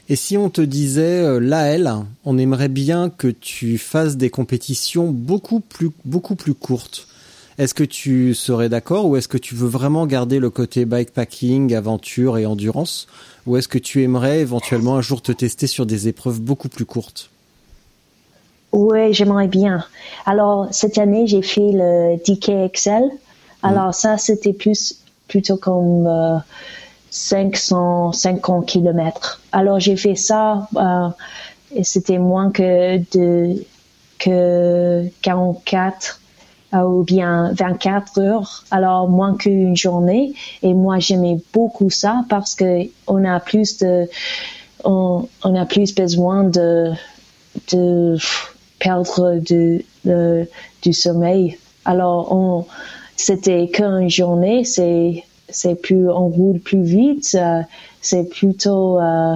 Et si on te disait, euh, Laël, on aimerait bien que tu fasses des compétitions beaucoup plus, beaucoup plus courtes. Est-ce que tu serais d'accord ou est-ce que tu veux vraiment garder le côté bikepacking, aventure et endurance Ou est-ce que tu aimerais éventuellement un jour te tester sur des épreuves beaucoup plus courtes? Oui, j'aimerais bien. Alors, cette année, j'ai fait le DKXL. Alors, ça, c'était plus, plutôt comme euh, 550 kilomètres. Alors, j'ai fait ça, euh, et c'était moins que de, que 44 euh, ou bien 24 heures, alors moins qu'une journée. Et moi, j'aimais beaucoup ça parce que on a plus de, on, a plus besoin de, de perdre du, du sommeil. Alors, c'était qu'une journée, c'est, c'est plus, on roule plus vite, euh, c'est plutôt, euh,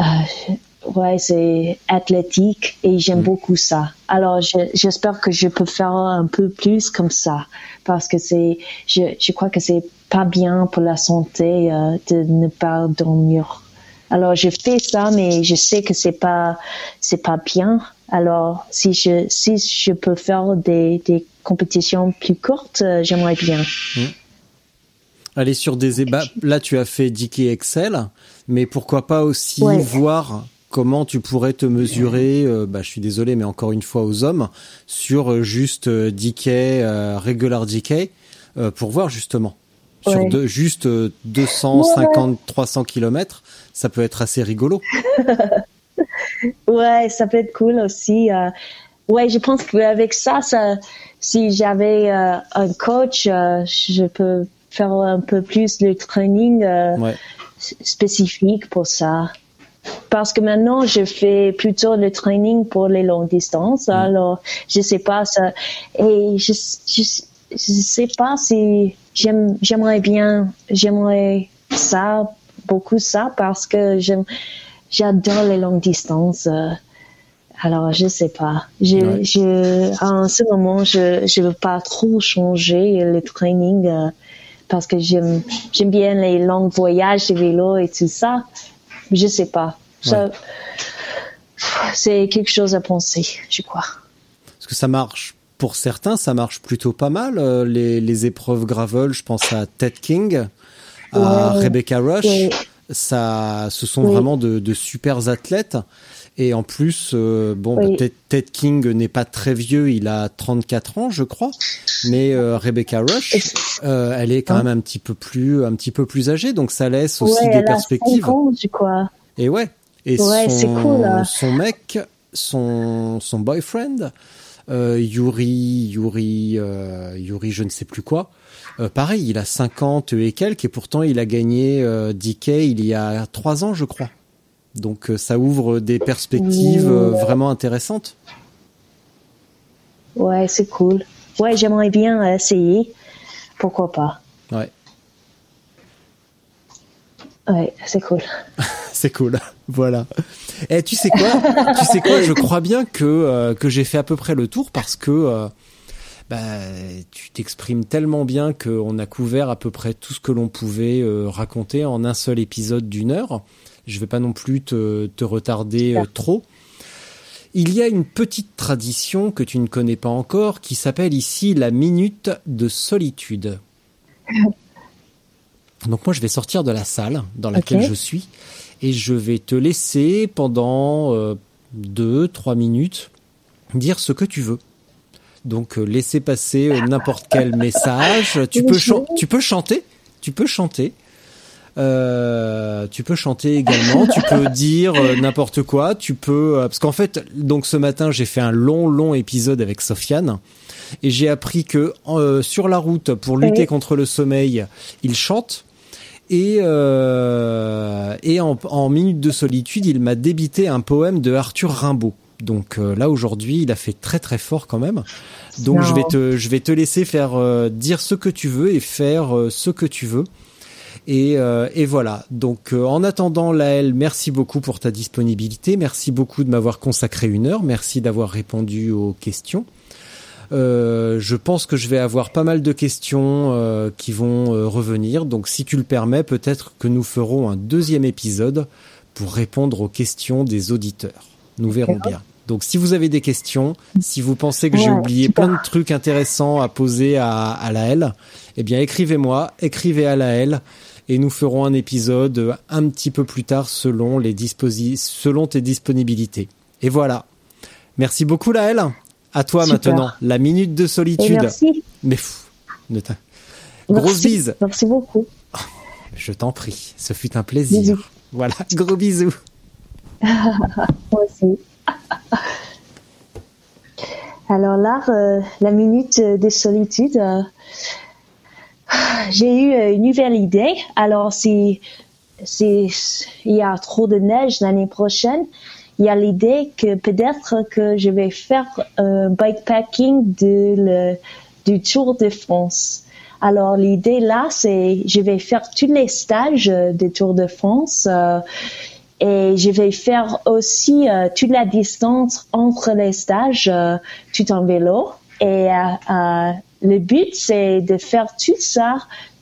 euh, ouais, c'est athlétique et j'aime Mm. beaucoup ça. Alors, je- j'espère que je peux faire un peu plus comme ça parce que c'est, je, je crois que c'est pas bien pour la santé euh, de ne pas dormir. Alors, je fais ça, mais je sais que c'est pas, c'est pas bien. Alors, si je, si je peux faire des, des compétitions plus courtes, euh, j'aimerais bien. Aller sur des ébats. Là, tu as fait Dicky Excel, mais pourquoi pas aussi Ouais. voir comment tu pourrais te mesurer, euh, bah, je suis désolé, mais encore une fois aux hommes, sur euh, juste euh, DK, euh, regular DK, euh, pour voir justement. Sur de, juste euh, 250, 300 kilomètres, ça peut être assez rigolo. Ouais, ça peut être cool aussi. ouais, je pense qu'avec ça, ça, si j'avais un coach, je peux faire un peu plus le training Ouais. spécifique pour ça. Parce que maintenant, je fais plutôt le training pour les longues distances. Alors, je sais pas ça. Et je, je, je sais pas si j'aime, j'aimerais bien, j'aimerais ça, beaucoup ça, parce que j'aime, j'adore les longues distances. alors, je sais pas. Je, Ouais. je, en ce moment, je, je veux pas trop changer le training, euh, parce que j'aime, j'aime bien les longs voyages de vélo et tout ça. Je sais pas. Ça, c'est quelque chose à penser, je crois. Parce que ça marche. Pour certains, ça marche plutôt pas mal. euh, les, les épreuves gravel, je pense à Ted King, à Ouais. Rebecca Rush. Ouais. Ça, ce sont vraiment de, de super athlètes. Et en plus, euh, bon, Oui. bah, Ted, King n'est pas très vieux, il a 34 ans, je crois. Mais euh, Rebecca Rush, euh, elle est quand même un petit peu plus, un petit peu plus âgée, donc ça laisse aussi ouais, des elle perspectives. A 5 ans, crois. Et ouais. Et Ouais, son, c'est cool, hein. son mec, son, son boyfriend, Yuri, Yuri, Yuri, je ne sais plus quoi. euh, pareil, il a 50 et quelques et pourtant il a gagné euh, DK il y a trois ans, je crois. Donc euh, ça ouvre des perspectives euh, vraiment intéressantes. Ouais, c'est cool. Ouais, j'aimerais bien essayer. Pourquoi pas? Ouais, Ouais, c'est cool. c'est cool. voilà. Et tu sais quoi? Tu sais quoi? Je crois bien que euh, que j'ai fait à peu près le tour parce que euh, bah, tu t'exprimes tellement bien qu'on a couvert à peu près tout ce que l'on pouvait euh, raconter en un seul épisode d'une heure. Je vais pas non plus te, te retarder euh, trop. Il y a une petite tradition que tu ne connais pas encore qui s'appelle ici la minute de solitude. Donc moi je vais sortir de la salle dans laquelle je suis et je vais te laisser pendant euh, deux, trois minutes dire ce que tu veux. Donc euh, laisser passer euh, n'importe quel message. Tu peux, chan- tu peux chanter. Tu peux chanter. Euh, tu peux chanter également. tu peux dire euh, n'importe quoi. Tu peux euh, parce qu'en fait, donc ce matin j'ai fait un long, long épisode avec Sofiane et j'ai appris que euh, sur la route pour lutter Oui. contre le sommeil, il chante. Et, euh, et en, en minute de solitude, il m'a débité un poème de Arthur Rimbaud. Donc euh, là aujourd'hui, il a fait très très fort quand même. Donc Non. je vais te je vais te laisser faire euh, dire ce que tu veux et faire euh, ce que tu veux. Et, euh, et voilà. Donc euh, en attendant, Laël, merci beaucoup pour ta disponibilité. Merci beaucoup de m'avoir consacré une heure. Merci d'avoir répondu aux questions. Euh, je pense que je vais avoir pas mal de questions euh, qui vont euh, revenir. Donc si tu le permets, peut-être que nous ferons un deuxième épisode pour répondre aux questions des auditeurs. Nous verrons bien. Donc si vous avez des questions, si vous pensez que j'ai oublié plein de trucs intéressants à poser à, à Laël, eh bien écrivez-moi, écrivez à Laël et nous ferons un épisode un petit peu plus tard selon les disposi selon tes disponibilités. Et voilà. Merci beaucoup Laël. À toi Super. maintenant, la minute de Et solitude. merci. Mais pff, ne grosse Merci. bise. Merci beaucoup. Je t'en prie, ce fut un plaisir. Bisous. Voilà, gros bisous. Moi aussi. Alors là, euh, la minute euh, de solitude, euh, j'ai eu euh, une nouvelle idée. Alors si s'il y a trop de neige l'année prochaine, il y a l'idée que peut-être que je vais faire un bikepacking de le, du Tour de France. Alors l'idée là, c'est je vais faire tous les stages du Tour de France euh, et je vais faire aussi euh, toute la distance entre les stages euh, tout en vélo. Et le but c'est de faire tout ça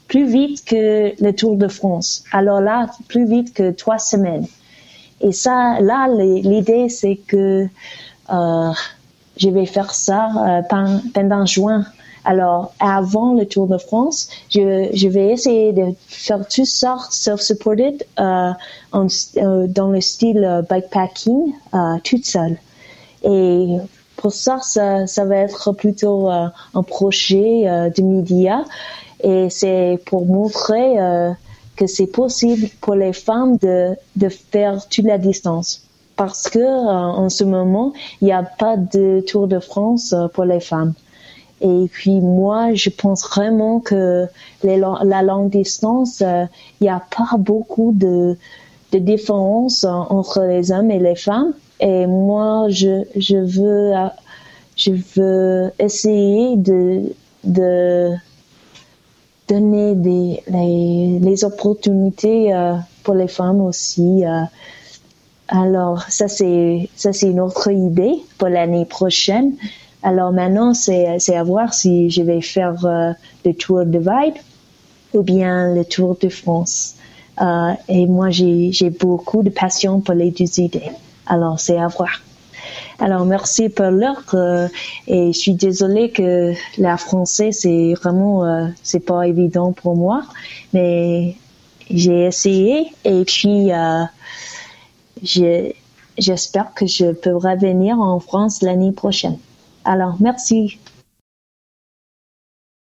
plus vite que le Tour de France. Alors là, plus vite que trois semaines. Et ça, là, l'idée, c'est que euh, je vais faire ça euh, pendant juin. Alors, avant le Tour de France, je, vais essayer de faire tout ça self-supported euh, euh, dans le style euh, bikepacking, euh, toute seule. Et pour ça, ça, va être plutôt un projet de médias et c'est pour montrer que c'est possible pour les femmes de, de faire toute la distance. Parce que euh, en ce moment, il n'y a pas de Tour de France euh, pour les femmes. Et puis moi, je pense vraiment que la longue distance, euh, il n'y a pas beaucoup de, de différence entre les hommes et les femmes. Et moi, je, je veux, essayer de, donner des, les, opportunités euh, pour les femmes aussi. Euh. Alors ça c'est une autre idée pour l'année prochaine. Alors maintenant c'est à voir si je vais faire euh, le tour de Vibe ou bien le tour de France. et moi j'ai beaucoup de passion pour les deux idées. Alors c'est à voir. Alors merci pour l'heure euh, et je suis désolée que la français c'est vraiment euh, c'est pas évident pour moi, mais j'ai essayé et puis euh, j'espère que je pourrai venir en France l'année prochaine. Alors merci.